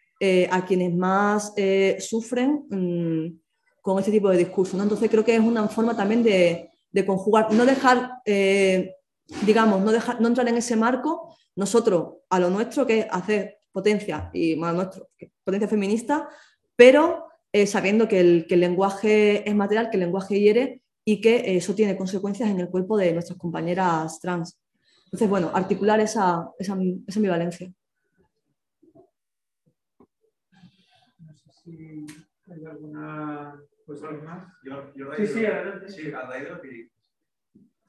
a quienes más sufren mmm, con este tipo de discurso. ¿no? Entonces creo que es una forma también de, conjugar, no dejar digamos, no, dejar, no entrar en ese marco, nosotros a lo nuestro, que es hacer potencia, y más nuestro, potencia feminista, pero eh, sabiendo que el, que el, lenguaje es material, que el lenguaje hiere y que eso tiene consecuencias en el cuerpo de nuestras compañeras trans. Entonces, bueno, articular esa, esa, esa ambivalencia. No sé si hay alguna cuestión más. Yo, yo sí, sí, adelante. Sí, a raíz de lo que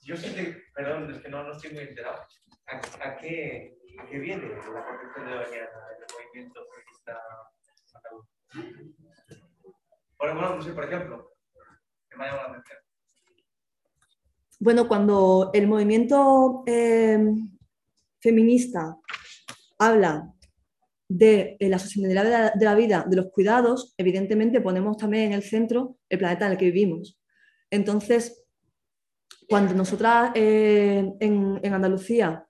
yo sé que, perdón, es que no, no estoy muy enterado. ¿A, a, qué, ¿A, qué, viene la protección de Doñana, el movimiento feminista Bueno, bueno, no sé, por ejemplo, que me ha llamado la atención. Bueno, cuando el movimiento eh, feminista habla de la sostenibilidad de la, de la, vida, de los cuidados, evidentemente ponemos también en el centro el planeta en el que vivimos. Entonces, cuando nosotras eh, en, en, Andalucía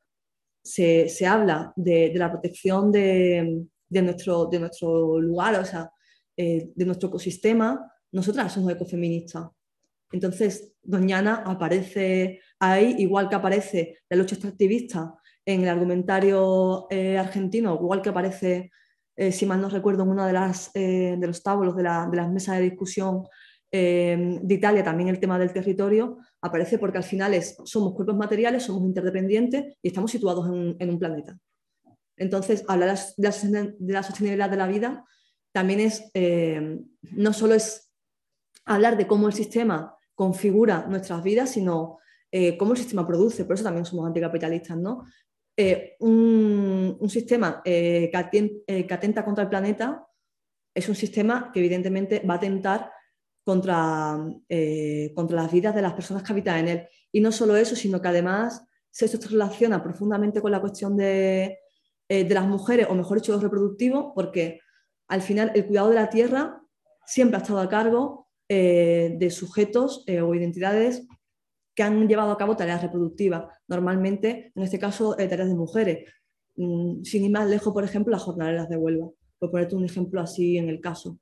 se, se habla de, de, la protección de, de, nuestro, de nuestro lugar, o sea, eh, de nuestro ecosistema, nosotras somos ecofeministas. Entonces, Doñana aparece ahí, igual que aparece la lucha extractivista en el argumentario eh, argentino, igual que aparece, eh, si mal no recuerdo, en uno de, las, eh, de los tábulos de, la, de, las mesas de discusión de Italia, también el tema del territorio, aparece porque al final es, somos cuerpos materiales, somos interdependientes y estamos situados en, en un planeta. Entonces, hablar de la, sostenibilidad de la vida también es, no solo es hablar de cómo el sistema configura nuestras vidas, sino cómo el sistema produce. Por eso también somos anticapitalistas, ¿no? Eh, un, sistema eh, que, atenta contra el planeta es un sistema que evidentemente va a atentar contra, contra las vidas de las personas que habitan en él. Y no solo eso, sino que además se relaciona profundamente con la cuestión de, de las mujeres, o mejor dicho, los reproductivos, porque al final el cuidado de la tierra siempre ha estado a cargo eh, de sujetos eh, o identidades que han llevado a cabo tareas reproductivas, normalmente, en este caso, eh, tareas de mujeres. Mm, sin ir más lejos, por ejemplo, las jornaleras de Huelva, por ponerte un ejemplo así en el caso.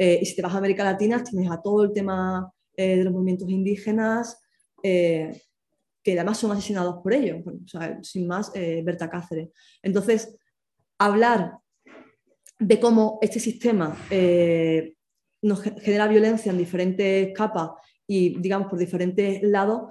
y si te vas a América Latina, tienes a todo el tema de los movimientos indígenas, que además son asesinados por ellos, sin más, Berta Cáceres. Entonces, hablar de cómo este sistema nos genera violencia en diferentes capas y, digamos, por diferentes lados,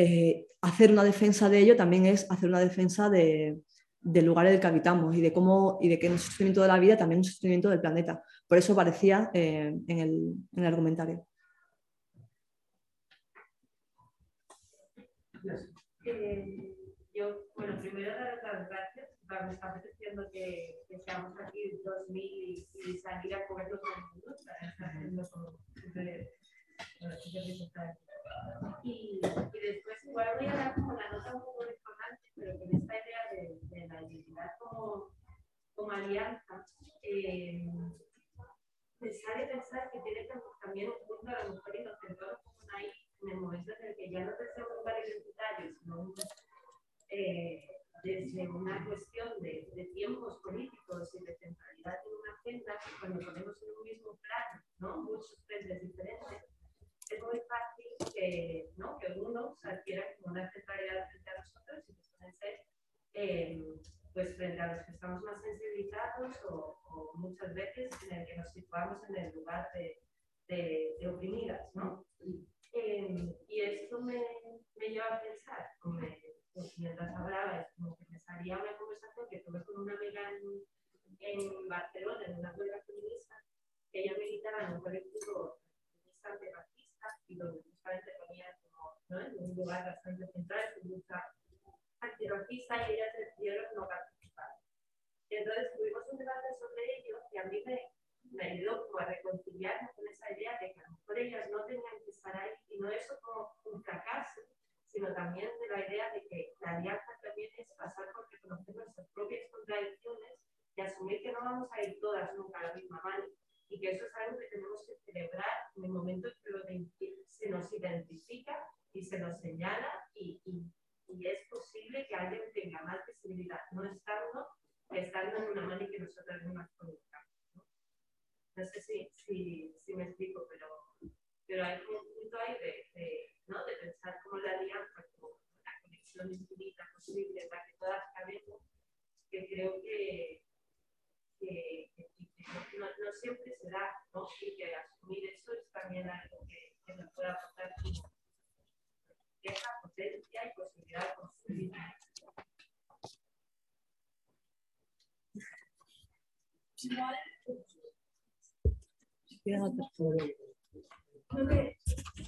eh, hacer una defensa de ello también es hacer una defensa de, del lugar en el que habitamos y de cómo y de que el sustento de la vida también es un sustento del planeta. Por eso aparecía eh, en, el, en, el, argumentario. Eh, yo, bueno, primero dar las gracias, me está apeteciendo que, que seamos aquí 2000 y, y salir a comer los y, y, después igual voy a dar como la nota un poco importante, pero con esta idea de, de la identidad como, como alianza, eh, pensar y pensar que tiene también un punto a la mujer y los centros como ahí en el momento en el que ya no es un lugar identitario, sino eh, desde una cuestión de, de tiempos políticos y de centralidad en una agenda, cuando ponemos en un mismo plano ¿no? muchos frentes diferentes, es muy fácil que, ¿no? que uno se adquiera como una centralidad frente a nosotros y que pueden ser eh, pues frente a los que estamos más sensibilizados o, o, muchas veces en el situamos en el lugar de oprimidas. ¿no? Eh, y esto me, me, lleva a pensar, como me, pues mientras hablaba, es como que me salía una conversación que tuve con una amiga en, en Barcelona, en una huelga feminista, que ella militaba en un colectivo bastante racista y donde justamente ponía como ¿no? en un lugar bastante central su lucha antirracista y ellas decidieron no participar. Y entonces tuvimos un debate sobre ello y a mí me, me ayudó como a reconciliarme con esa idea de que a lo mejor ellas no tenían que estar ahí y no eso como un fracaso, sino también de la idea de que la alianza también es pasar por reconocer nuestras propias contradicciones y asumir que no vamos a ir todas nunca a la misma mano y que eso es algo que tenemos que celebrar en el momento en que se nos identifica y se nos señala y, y, y, es posible que alguien tenga más visibilidad no estando que estando en una mano y que nosotros no nos conozcamos. ¿no? no sé si, si, si, me explico, pero, pero hay un punto ahí de, de, ¿no? de pensar como la alianza, como la conexión infinita posible en la que todas cabemos, que creo que, que, que no, no, siempre se da, ¿no? Y que asumir eso es también algo que, que nos puede aportar esa potencia y posibilidad de construir.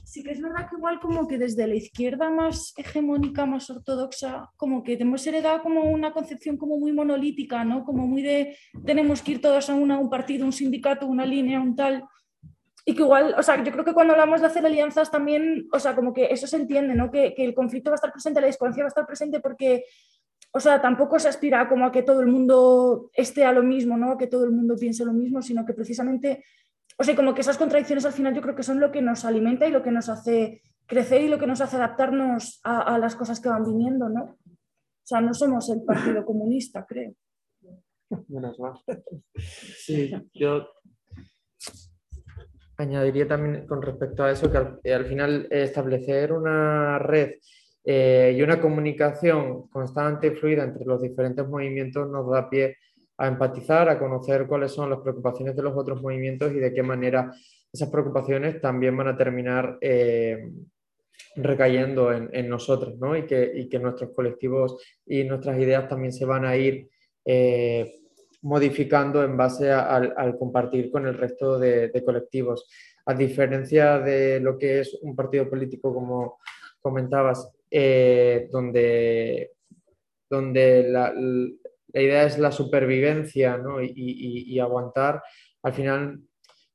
sí que es verdad que igual como que desde la izquierda más hegemónica, más ortodoxa, como que hemos heredado como una concepción como muy monolítica, ¿no? Como muy de tenemos que ir todos a una, un partido, un sindicato, una línea, un tal. Y que igual, o sea, yo creo que cuando hablamos de hacer alianzas también, o sea, como que eso se entiende, ¿no? Que, que el conflicto va a estar presente, la discordancia va a estar presente porque, o sea, tampoco se aspira como a que todo el mundo esté a lo mismo, ¿no? Que todo el mundo piense lo mismo, sino que precisamente o sea, como que esas contradicciones al final yo creo que son lo que nos alimenta y lo que nos hace crecer y lo que nos hace adaptarnos a, a las cosas que van viniendo, ¿no? O sea, no somos el Partido Comunista, creo. Menos mal. Sí, yo añadiría también con respecto a eso que al, al final establecer una red eh, y una comunicación constante y fluida entre los diferentes movimientos nos da pie a empatizar, a conocer cuáles son las preocupaciones de los otros movimientos y de qué manera esas preocupaciones también van a terminar eh, recayendo en, nosotros ¿no? y, que, y, que, nuestros colectivos y nuestras ideas también se van a ir eh, modificando en base al compartir con el resto de, de colectivos. A diferencia de lo que es un partido político como comentabas, eh, donde, donde la, idea es la supervivencia ¿no? y, y, aguantar. Al final,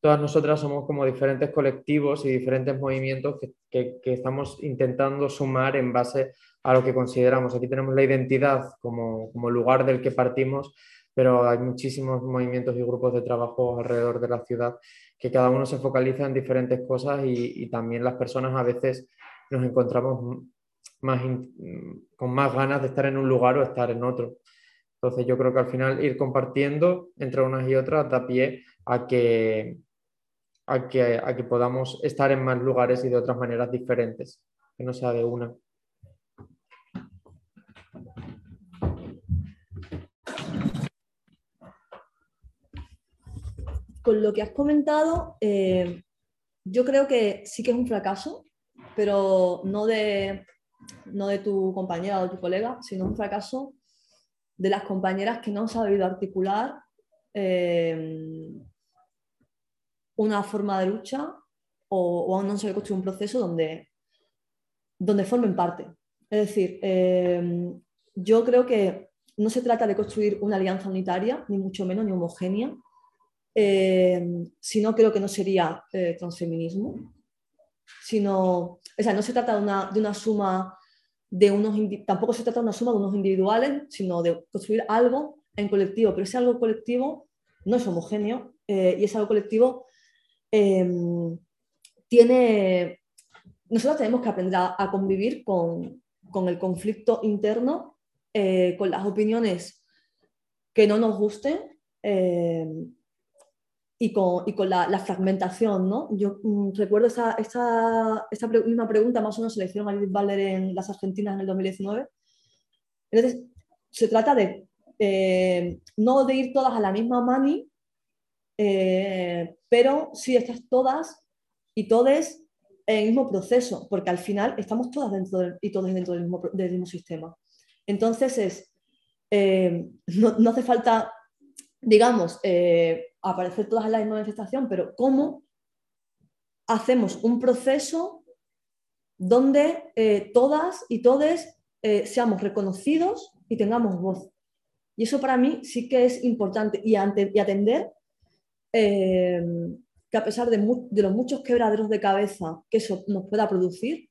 todas nosotras somos como diferentes colectivos y diferentes movimientos que, que, estamos intentando sumar en base a lo que consideramos. Aquí tenemos la identidad como, como lugar del que partimos, pero hay muchísimos movimientos y grupos de trabajo alrededor de la ciudad que cada uno se focaliza en diferentes cosas y, y también las personas a veces nos encontramos más con más ganas de estar en un lugar o estar en otro. Entonces yo creo que al final ir compartiendo entre unas y otras da pie a que, a que, a que podamos estar en más lugares y de otras maneras diferentes, que no sea de una. Con lo que has comentado, eh, yo creo que sí que es un fracaso, pero no de no de tu compañera o tu colega, sino un fracaso de las compañeras que no han sabido articular eh, una forma de lucha o, aún no han sabido construir un proceso donde, donde formen parte. Es decir, eh, yo creo que no se trata de construir una alianza unitaria, ni mucho menos, ni homogénea, eh, sino creo que no sería transfeminismo, sino, o sea, no se trata de una, de una suma de unos, tampoco se trata de una suma de unos individuales, sino de construir algo en colectivo, pero ese algo colectivo no es homogéneo eh, y ese algo colectivo em, tiene, nosotros tenemos que aprender a, convivir con, con, el conflicto interno, eh, con las opiniones que no nos gusten, em, y con, y con la, la, fragmentación. ¿no? Yo mm, recuerdo esa, esa, esa misma pregunta, más o menos se le hicieron a Judith Butler en las Argentinas en el 2019. Entonces, se trata de eh, no de ir todas a la misma mani, eh, pero sí estas todas y todes en el mismo proceso, porque al final estamos todas dentro del, y todos dentro del mismo, del mismo sistema. Entonces, es, eh, no, no, hace falta, digamos, aparecer todas en la misma manifestación, pero cómo hacemos un proceso donde eh, todas y todos eh, seamos reconocidos y tengamos voz. Y eso para mí sí que es importante y, atender eh, que a pesar de, los muchos quebraderos de cabeza que eso nos pueda producir,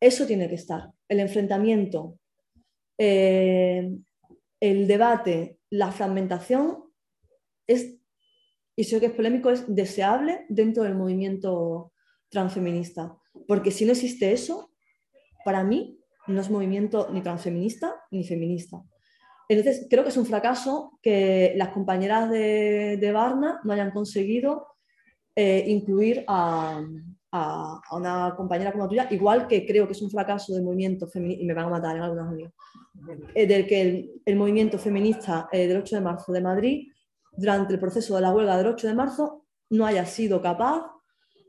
eso tiene que estar. El enfrentamiento, el debate, la fragmentación es y sé que es polémico, es deseable dentro del movimiento transfeminista. Porque si no existe eso, para mí no es movimiento ni transfeminista ni feminista. Entonces, creo que es un fracaso que las compañeras de, de Barna no hayan conseguido eh, incluir a, a, una compañera como tuya, igual que creo que es un fracaso del movimiento feminista, y me van a matar en algunos años, eh, del que el, el movimiento feminista eh, del 8 de marzo de Madrid durante el proceso de la huelga del 8 de marzo no haya sido capaz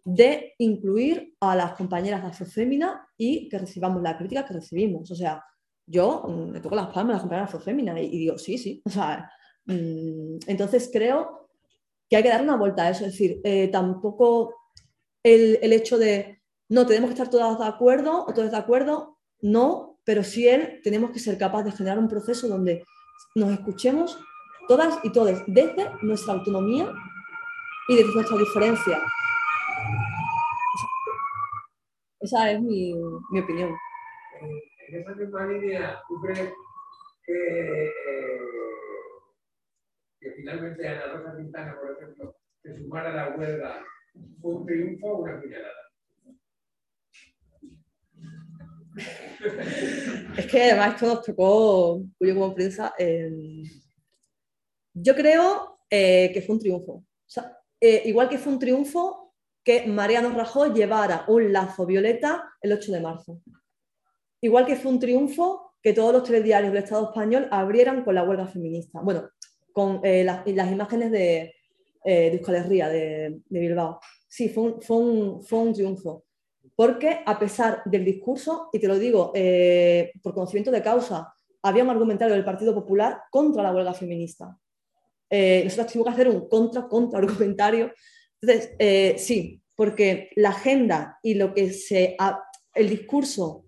de incluir a las compañeras de Afrofémina y que recibamos la crítica que recibimos. O sea, yo mm, me toco las palmas a las compañeras de Afrofémina y, digo, sí, sí. O sea, mm, entonces creo que hay que dar una vuelta a eso. Es decir, eh, tampoco el, el, hecho de, no, tenemos que estar todas de acuerdo o todos de acuerdo, no, pero sí él tenemos que ser capaces de generar un proceso donde nos escuchemos todas y todos, desde nuestra autonomía y desde nuestra diferencia. Esa es mi, mi opinión. En esa misma línea, ¿tú crees que, eh, que finalmente Ana Rosa Quintana, por ejemplo, se sumara a la huelga fue un triunfo o una puñalada? Es que además esto nos tocó, yo como prensa, en yo creo eh, que fue un triunfo. Eh, igual que fue un triunfo que Mariano Rajoy llevara un lazo violeta el 8 de marzo. Igual que fue un triunfo que todos los telediarios del Estado español abrieran con la huelga feminista. Bueno, con eh, las, imágenes de, de Euskal Herria, de, Bilbao. Sí, fue un, fue, un, fue un, triunfo. Porque a pesar del discurso, y te lo digo por conocimiento de causa, había un argumentario del Partido Popular contra la huelga feminista. Eh, nosotros tuvimos que hacer un contra-contra-argumentario. Entonces, eh, sí, porque la agenda y lo que se... el discurso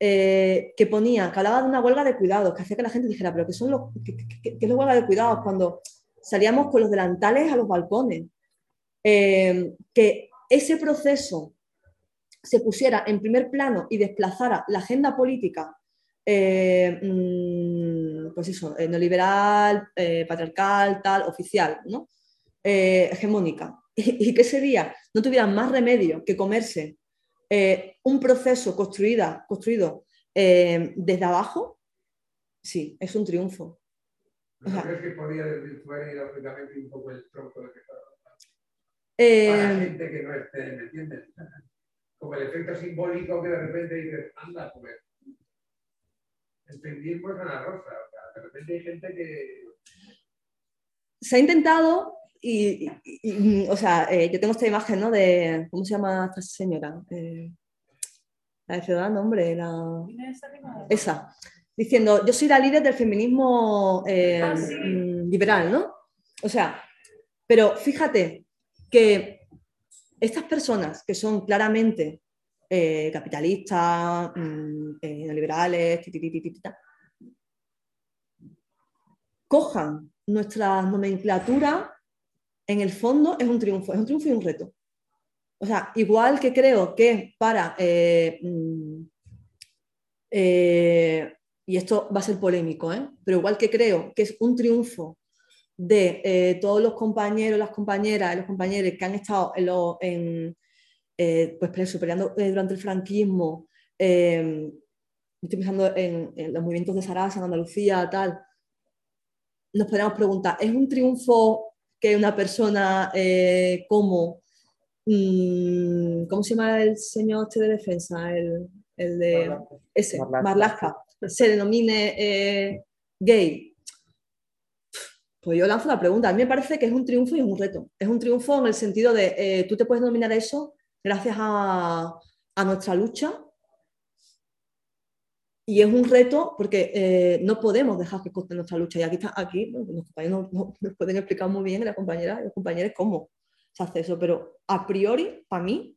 eh, que ponía, que hablaba de una huelga de cuidados, que hacía que la gente dijera, pero ¿qué, son los, qué, es la huelga de cuidados? Cuando salíamos con los delantales a los balcones. Eh, que ese proceso se pusiera en primer plano y desplazara la agenda política, eh, pues eso, eh, neoliberal, eh, patriarcal, tal, oficial, ¿no? Eh, hegemónica. ¿Y, ¿Y, qué sería? No tuvieran más remedio que comerse un proceso construida, construido desde abajo, sí, es un triunfo. ¿No o sea, crees que podía desvirtuar ideológicamente un poco el tronco de que estaba eh, Para gente que no esté, ¿me entiendes? Como el efecto simbólico que de repente dices, anda, pues. El feminismo es Ana Rosa. O sea, de repente hay gente que. Se ha intentado, y, y, y o sea, eh, yo tengo esta imagen, ¿no? De. ¿Cómo se llama esta señora? Eh, la de Ciudadano, hombre, la. Esa. Diciendo, yo soy la líder del feminismo eh, ah, sí. liberal, ¿no? O sea, pero fíjate, que estas personas que son claramente eh, capitalistas, mmm, eh, neoliberales, cojan nuestra nomenclatura, en el fondo es un triunfo, es un triunfo y un reto. O sea, igual que creo que para, eh, y esto va a ser polémico, pero igual que creo que es un triunfo de eh, todos los compañeros, las compañeras, los compañeros que han estado en, lo, en eh, pues preso, peleando eh, durante el franquismo, eh, estoy pensando en, en, los movimientos de Sarasa, en Andalucía, tal, nos podríamos preguntar, ¿es un triunfo que una persona eh, como, mmm, ¿cómo se llama el señor este de defensa? El, el de Marlaska. ese, Marlaska, se denomine eh, gay pues yo lanzo la pregunta. A mí me parece que es un triunfo y es un reto. Es un triunfo en el sentido de eh, tú te puedes denominar eso gracias a, a, nuestra lucha. Y es un reto porque eh, no podemos dejar que coste nuestra lucha. Y aquí, está, aquí bueno, los compañeros nos, pueden explicar muy bien, las compañeras y los compañeros, cómo se hace eso. Pero a priori, para mí,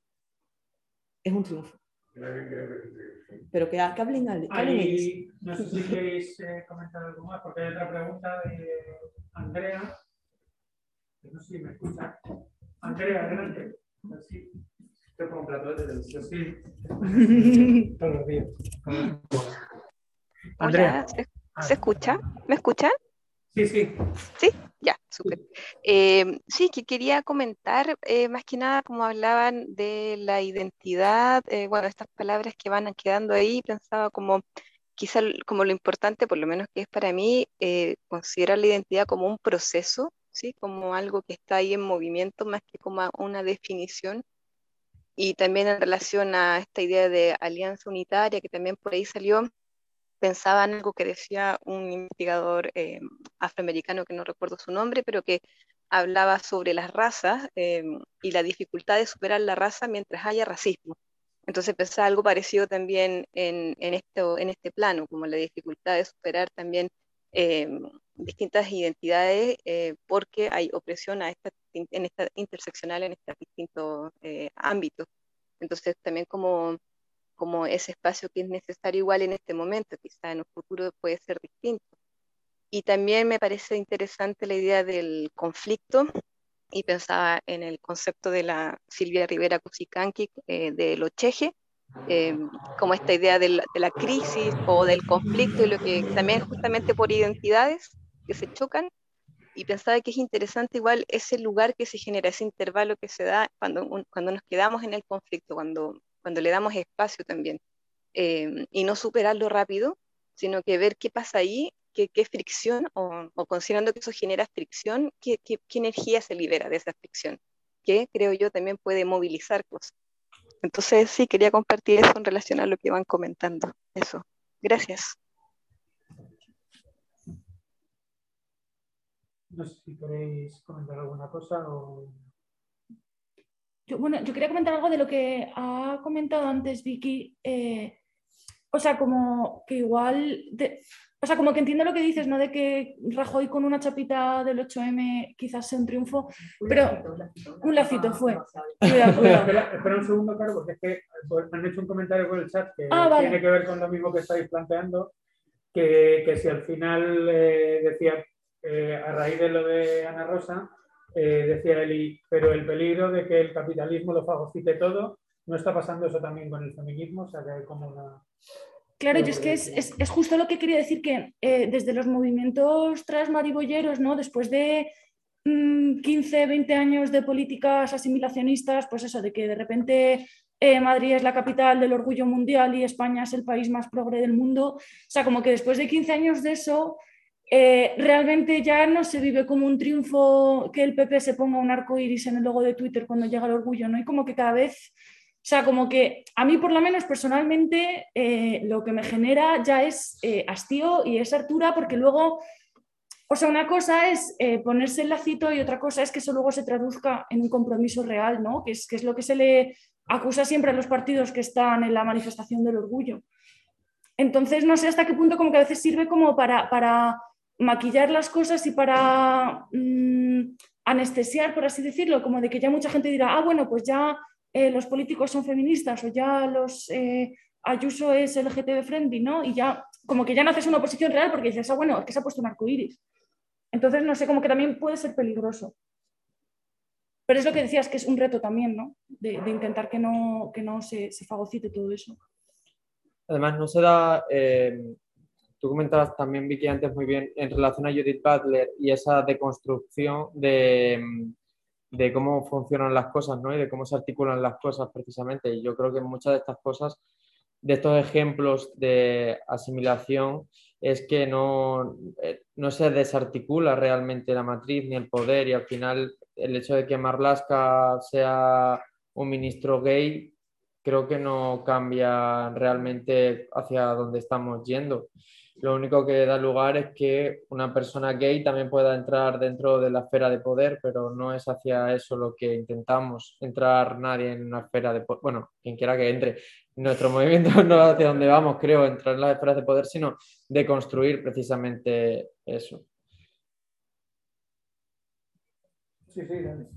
es un triunfo. Pero que, que hablen, Ahí, No sé si queréis eh, comentar algo más, porque hay otra pregunta de Andrea. No sé si me escucha. Andrea, adelante. Pongo un plato de televisión. Sí. Todos los días. Andrea. ¿se, ¿se escucha? ¿Me escuchan? Sí, sí. ¿Sí? Ya, súper. Eh, sí, que quería comentar, eh, más que nada, como hablaban de la identidad, eh, bueno, estas palabras que van quedando ahí, pensaba como quizá como lo importante, por lo menos que es para mí, eh, considerar la identidad como un proceso, ¿sí? Como algo que está ahí en movimiento, más que como una definición. Y también en relación a esta idea de alianza unitaria, que también por ahí salió, pensaba en algo que decía un investigador eh, afroamericano que no recuerdo su nombre, pero que hablaba sobre las razas eh, y la dificultad de superar la raza mientras haya racismo. Entonces pensaba algo parecido también en, en, esto, en este plano, como la dificultad de superar también eh, distintas identidades eh, porque hay opresión a esta, en esta interseccional en estos distintos ámbitos. Entonces también como como ese espacio que es necesario igual en este momento, quizá en un futuro puede ser distinto. Y también me parece interesante la idea del conflicto, y pensaba en el concepto de la Silvia Rivera Cusicanqui eh, de Locheje, eh, como esta idea de la, de la, crisis o del conflicto, y lo que también justamente por identidades que se chocan, y pensaba que es interesante igual ese lugar que se genera, ese intervalo que se da cuando, un, cuando nos quedamos en el conflicto, cuando cuando le damos espacio también, eh, y no superarlo rápido, sino que ver qué pasa ahí, qué, qué fricción, o, o, considerando que eso genera fricción, qué, qué, qué, energía se libera de esa fricción. que creo yo también puede movilizar cosas. Entonces sí, quería compartir eso en relación a lo que van comentando. Eso. Gracias. No sé si queréis comentar alguna cosa o... Yo, bueno, yo quería comentar algo de lo que ha comentado antes Vicky. eh, o sea, como que igual, de- o sea, como que entiendo lo que dices, ¿no? De que Rajoy con una chapita del 8M quizás sea un triunfo, pero un lacito fue. Cuidado, cuidado. espera, espera un segundo, claro, porque es que pues, han hecho un comentario por el chat que Ah, vale. tiene que ver con lo mismo que estáis planteando, que, que si al final eh, decía, eh, a raíz de lo de Ana Rosa, eh, decía Eli, pero el peligro de que el capitalismo lo fagocite todo, ¿no está pasando eso también con el feminismo? O sea, que hay como una... Claro, yo es que es, es- es justo lo que quería decir, que eh, desde los movimientos transmaribolleros, ¿no? después de mm, 15, 20 años de políticas asimilacionistas, pues eso, de que de repente eh, Madrid es la capital del orgullo mundial y España es el país más progre del mundo, o sea, como que después de 15 años de eso, eh, realmente ya no se vive como un triunfo que el PP se ponga un arco iris en el logo de Twitter cuando llega el orgullo, ¿no? Y como que cada vez o sea, como que a mí por lo menos personalmente eh, lo que me genera ya es eh, hastío y es hartura porque luego, o sea, una cosa es eh, ponerse el lacito y otra cosa es que eso luego se traduzca en un compromiso real, ¿no? Que es, que es lo que se le acusa siempre a los partidos que están en la manifestación del orgullo. Entonces, no sé hasta qué punto como que a veces sirve como para, para maquillar las cosas y para mm, anestesiar, por así decirlo, como de que ya mucha gente dirá, ah, bueno, pues ya eh, los políticos son feministas o ya los eh, Ayuso es LGTB friendly, ¿no? Y ya, como que ya no haces una oposición real porque dices, ah, bueno, es que se ha puesto un arco iris. Entonces, no sé, como que también puede ser peligroso. Pero es lo que decías, que es un reto también, ¿no? De, de intentar que no, que no se, se fagocite todo eso. Además, no se da, eh, tú comentabas también, Vicky, antes muy bien, en relación a Judith Butler y esa deconstrucción de, de cómo funcionan las cosas, ¿no? Y de cómo se articulan las cosas precisamente. Y yo creo que muchas de estas cosas, de estos ejemplos de asimilación, es que no, eh, no se desarticula realmente la matriz ni el poder y al final el hecho de que Marlaska sea un ministro gay creo que no cambia realmente hacia dónde estamos yendo. Lo único que da lugar es que una persona gay también pueda entrar dentro de la esfera de poder, pero no es hacia eso lo que intentamos, entrar nadie en una esfera de poder, bueno, quien quiera que entre. Nuestro movimiento no es hacia donde vamos, creo, entrar en las esferas de poder, sino de construir precisamente eso. Sí, sí, dale.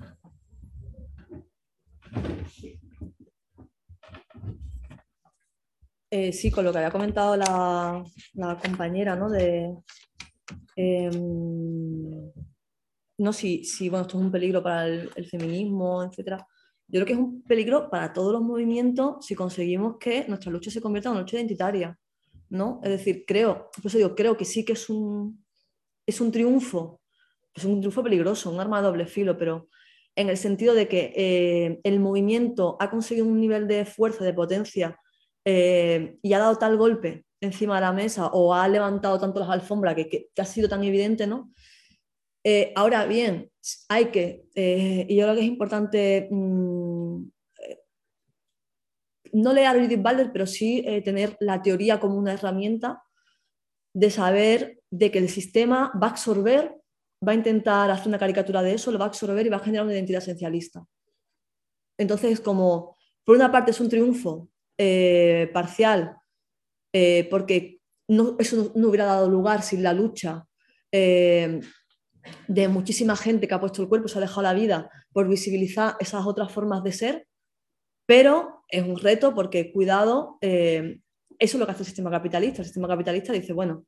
Eh, sí, con lo que había comentado la, compañera, ¿no? De, em, no, si, si, bueno, esto es un peligro para el, el feminismo, etcétera. Yo creo que es un peligro para todos los movimientos si conseguimos que nuestra lucha se convierta en una lucha identitaria, ¿no? Es decir, creo, por eso digo, creo que sí que es un, es un triunfo, es un triunfo peligroso, un arma de doble filo, pero en el sentido de que eh, el movimiento ha conseguido un nivel de fuerza, de potencia, eh, y ha dado tal golpe encima de la mesa o ha levantado tanto las alfombras que, que, que ha sido tan evidente, ¿no? Eh, ahora bien, hay que, eh, y yo creo que es importante mmm, no leer a Judith Butler, pero sí tener la teoría como una herramienta de saber de que el sistema va a absorber, va a intentar hacer una caricatura de eso, lo va a absorber y va a generar una identidad esencialista. Entonces, como por una parte es un triunfo eh, parcial, eh, porque no, eso no, no, hubiera dado lugar sin la lucha eh, de muchísima gente que ha puesto el cuerpo, se ha dejado la vida por visibilizar esas otras formas de ser, pero es un reto porque, cuidado, eso es lo que hace el sistema capitalista. El sistema capitalista dice, bueno,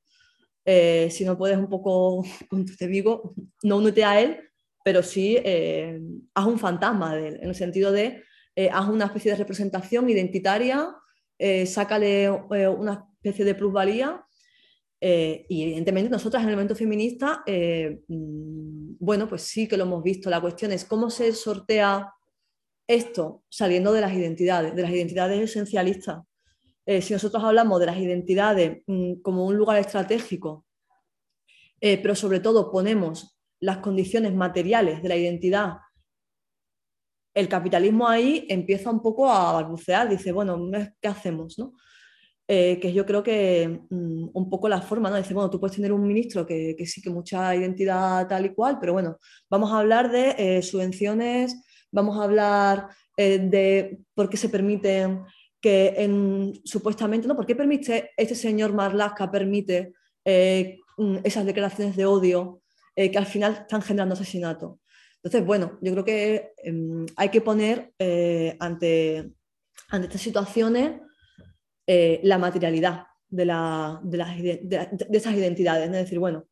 eh, si no puedes un poco con tu Vigo, no únete a él, pero sí eh, haz un fantasma de él, en el sentido de eh, haz una especie de representación identitaria, sácale una especie de plusvalía. y evidentemente nosotras en el movimiento feminista, mm, bueno, pues sí que lo hemos visto. La cuestión es cómo se sortea esto saliendo de las identidades, de las identidades esencialistas. Eh, si nosotros hablamos de las identidades mmm, como un lugar estratégico, eh, pero sobre todo ponemos las condiciones materiales de la identidad el capitalismo ahí empieza un poco a balbucear, dice, bueno, ¿qué hacemos? ¿no? Eh, que yo creo que mm, un poco la forma, ¿no? Dice, bueno, tú puedes tener un ministro que, sí que mucha identidad tal y cual, pero bueno, vamos a hablar de eh, subvenciones, vamos a hablar eh, de por qué se permiten que en, supuestamente, ¿no? ¿Por qué permite este señor Marlaska permite mm, esas declaraciones de odio que al final están generando asesinato? Entonces, bueno, yo creo que em, hay que poner eh, ante, ante estas situaciones eh, la materialidad de, la, de, las, de, esas identidades. Es decir, bueno,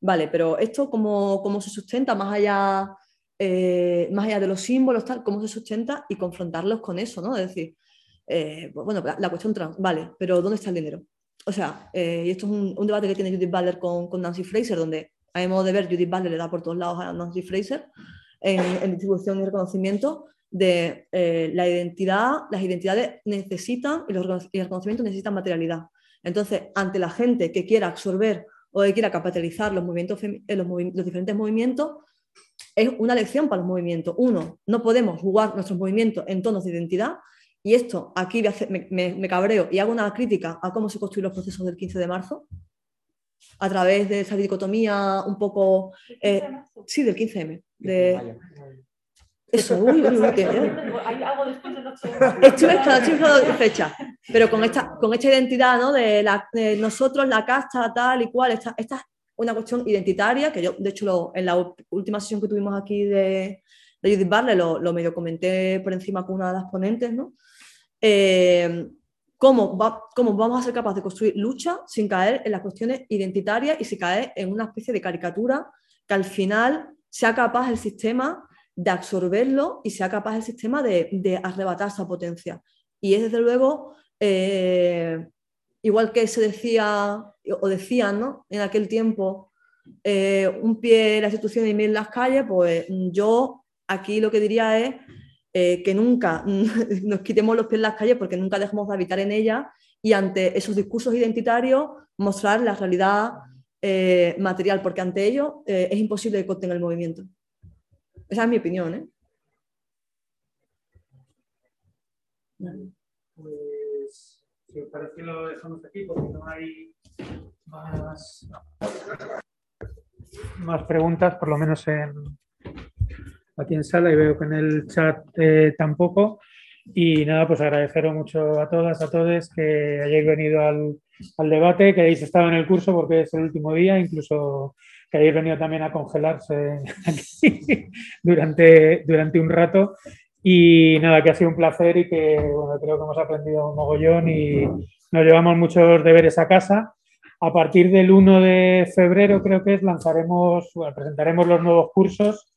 vale, pero esto cómo, cómo se sustenta más allá, eh, más allá de los símbolos, tal, cómo se sustenta y confrontarlos con eso, ¿no? Es decir, pues, bueno, la, cuestión trans, vale, pero ¿dónde está el dinero? O sea, y esto es un, debate que tiene Judith Butler con Nancy Fraser, donde a mi modo de ver, Judith Butler le da por todos lados a Nancy Fraser en, distribución y reconocimiento de eh, la identidad, las identidades necesitan y, los, y el reconocimiento necesitan materialidad. Entonces, ante la gente que quiera absorber o que quiera capitalizar los, movimientos, eh, los, los, diferentes movimientos, es una lección para los movimientos. Uno, no podemos jugar nuestros movimientos en tonos de identidad. Y esto aquí me, me, me cabreo y hago una crítica a cómo se construyen los procesos del 15 de marzo, a través de esa dicotomía un poco... Eh, sí, del 15M. De... Eso, uy, uy, uy, ¿Hay algo después de noche? Estoy de fecha, pero con esta, con esta identidad ¿no? de, la, de nosotros, la casta, tal y cual, esta, esta es una cuestión identitaria, que yo, de hecho, lo, en la última sesión que tuvimos aquí de, de Judith Barley, lo, lo, medio comenté por encima con una de las ponentes, ¿no? Eh, cómo, vamos a ser capaces de construir lucha sin caer en las cuestiones identitarias y sin caer en una especie de caricatura que al final sea capaz el sistema de absorberlo y sea capaz el sistema de, arrebatar esa potencia. Y es desde luego, eh, igual que se decía o decían ¿no? en aquel tiempo, eh, un pie en la institución y mil en las calles, pues yo aquí lo que diría es eh, que nunca nos quitemos los pies en las calles porque nunca dejemos de habitar en ellas y ante esos discursos identitarios mostrar la realidad eh, material, porque ante ello eh, es imposible que contenga el movimiento. Esa es mi opinión. Pues, si os parece, lo dejamos aquí porque no hay más, más preguntas, por lo menos en, aquí en sala y veo que en el chat eh, tampoco. Y nada, pues agradeceros mucho a todas, a todos que hayáis venido al, al, debate, que hayáis estado en el curso porque es el último día, incluso que hayáis venido también a congelarse durante, durante un rato. Y nada, que ha sido un placer y que bueno, creo que hemos aprendido un mogollón y nos llevamos muchos deberes a casa. A partir del 1 de febrero, creo que es, lanzaremos, presentaremos los nuevos cursos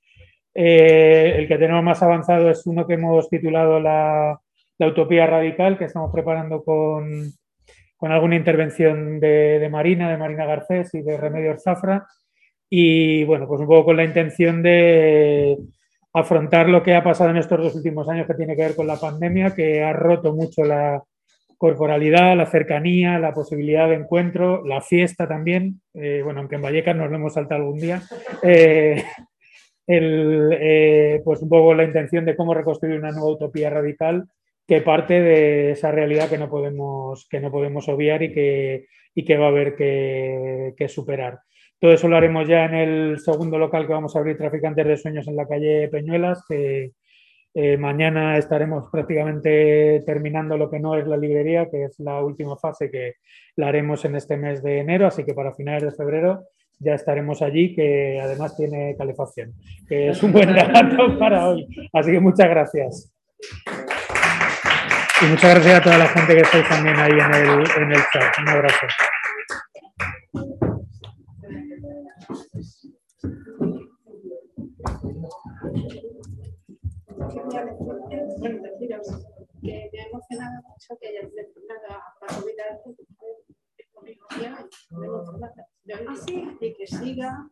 eh, el que tenemos más avanzado es uno que hemos titulado la, Utopía Radical, que estamos preparando con, alguna intervención de, Marina, de Marina Garcés y de Remedios Zafra. Y bueno, pues un poco con la intención de afrontar lo que ha pasado en estos dos últimos años que tiene que ver con la pandemia, que ha roto mucho la corporalidad, la cercanía, la posibilidad de encuentro, la fiesta también. Eh, bueno, aunque en Vallecas nos lo hemos saltado algún día. Eh, el, eh, pues un poco la intención de cómo reconstruir una nueva utopía radical que parte de esa realidad que no podemos, que no podemos obviar y que, y que va a haber que, que, superar. Todo eso lo haremos ya en el segundo local que vamos a abrir, Traficantes de Sueños, en la calle Peñuelas, que eh, mañana estaremos prácticamente terminando lo que no es la librería, que es la última fase que la haremos en este mes de enero, así que para finales de febrero ya estaremos allí, que además tiene calefacción, que es un buen rato para hoy. Así que muchas gracias. Y muchas gracias a toda la gente que estáis también ahí en el, en el chat. Un abrazo. que me emociona mucho que hayas la vida conmigo y que siga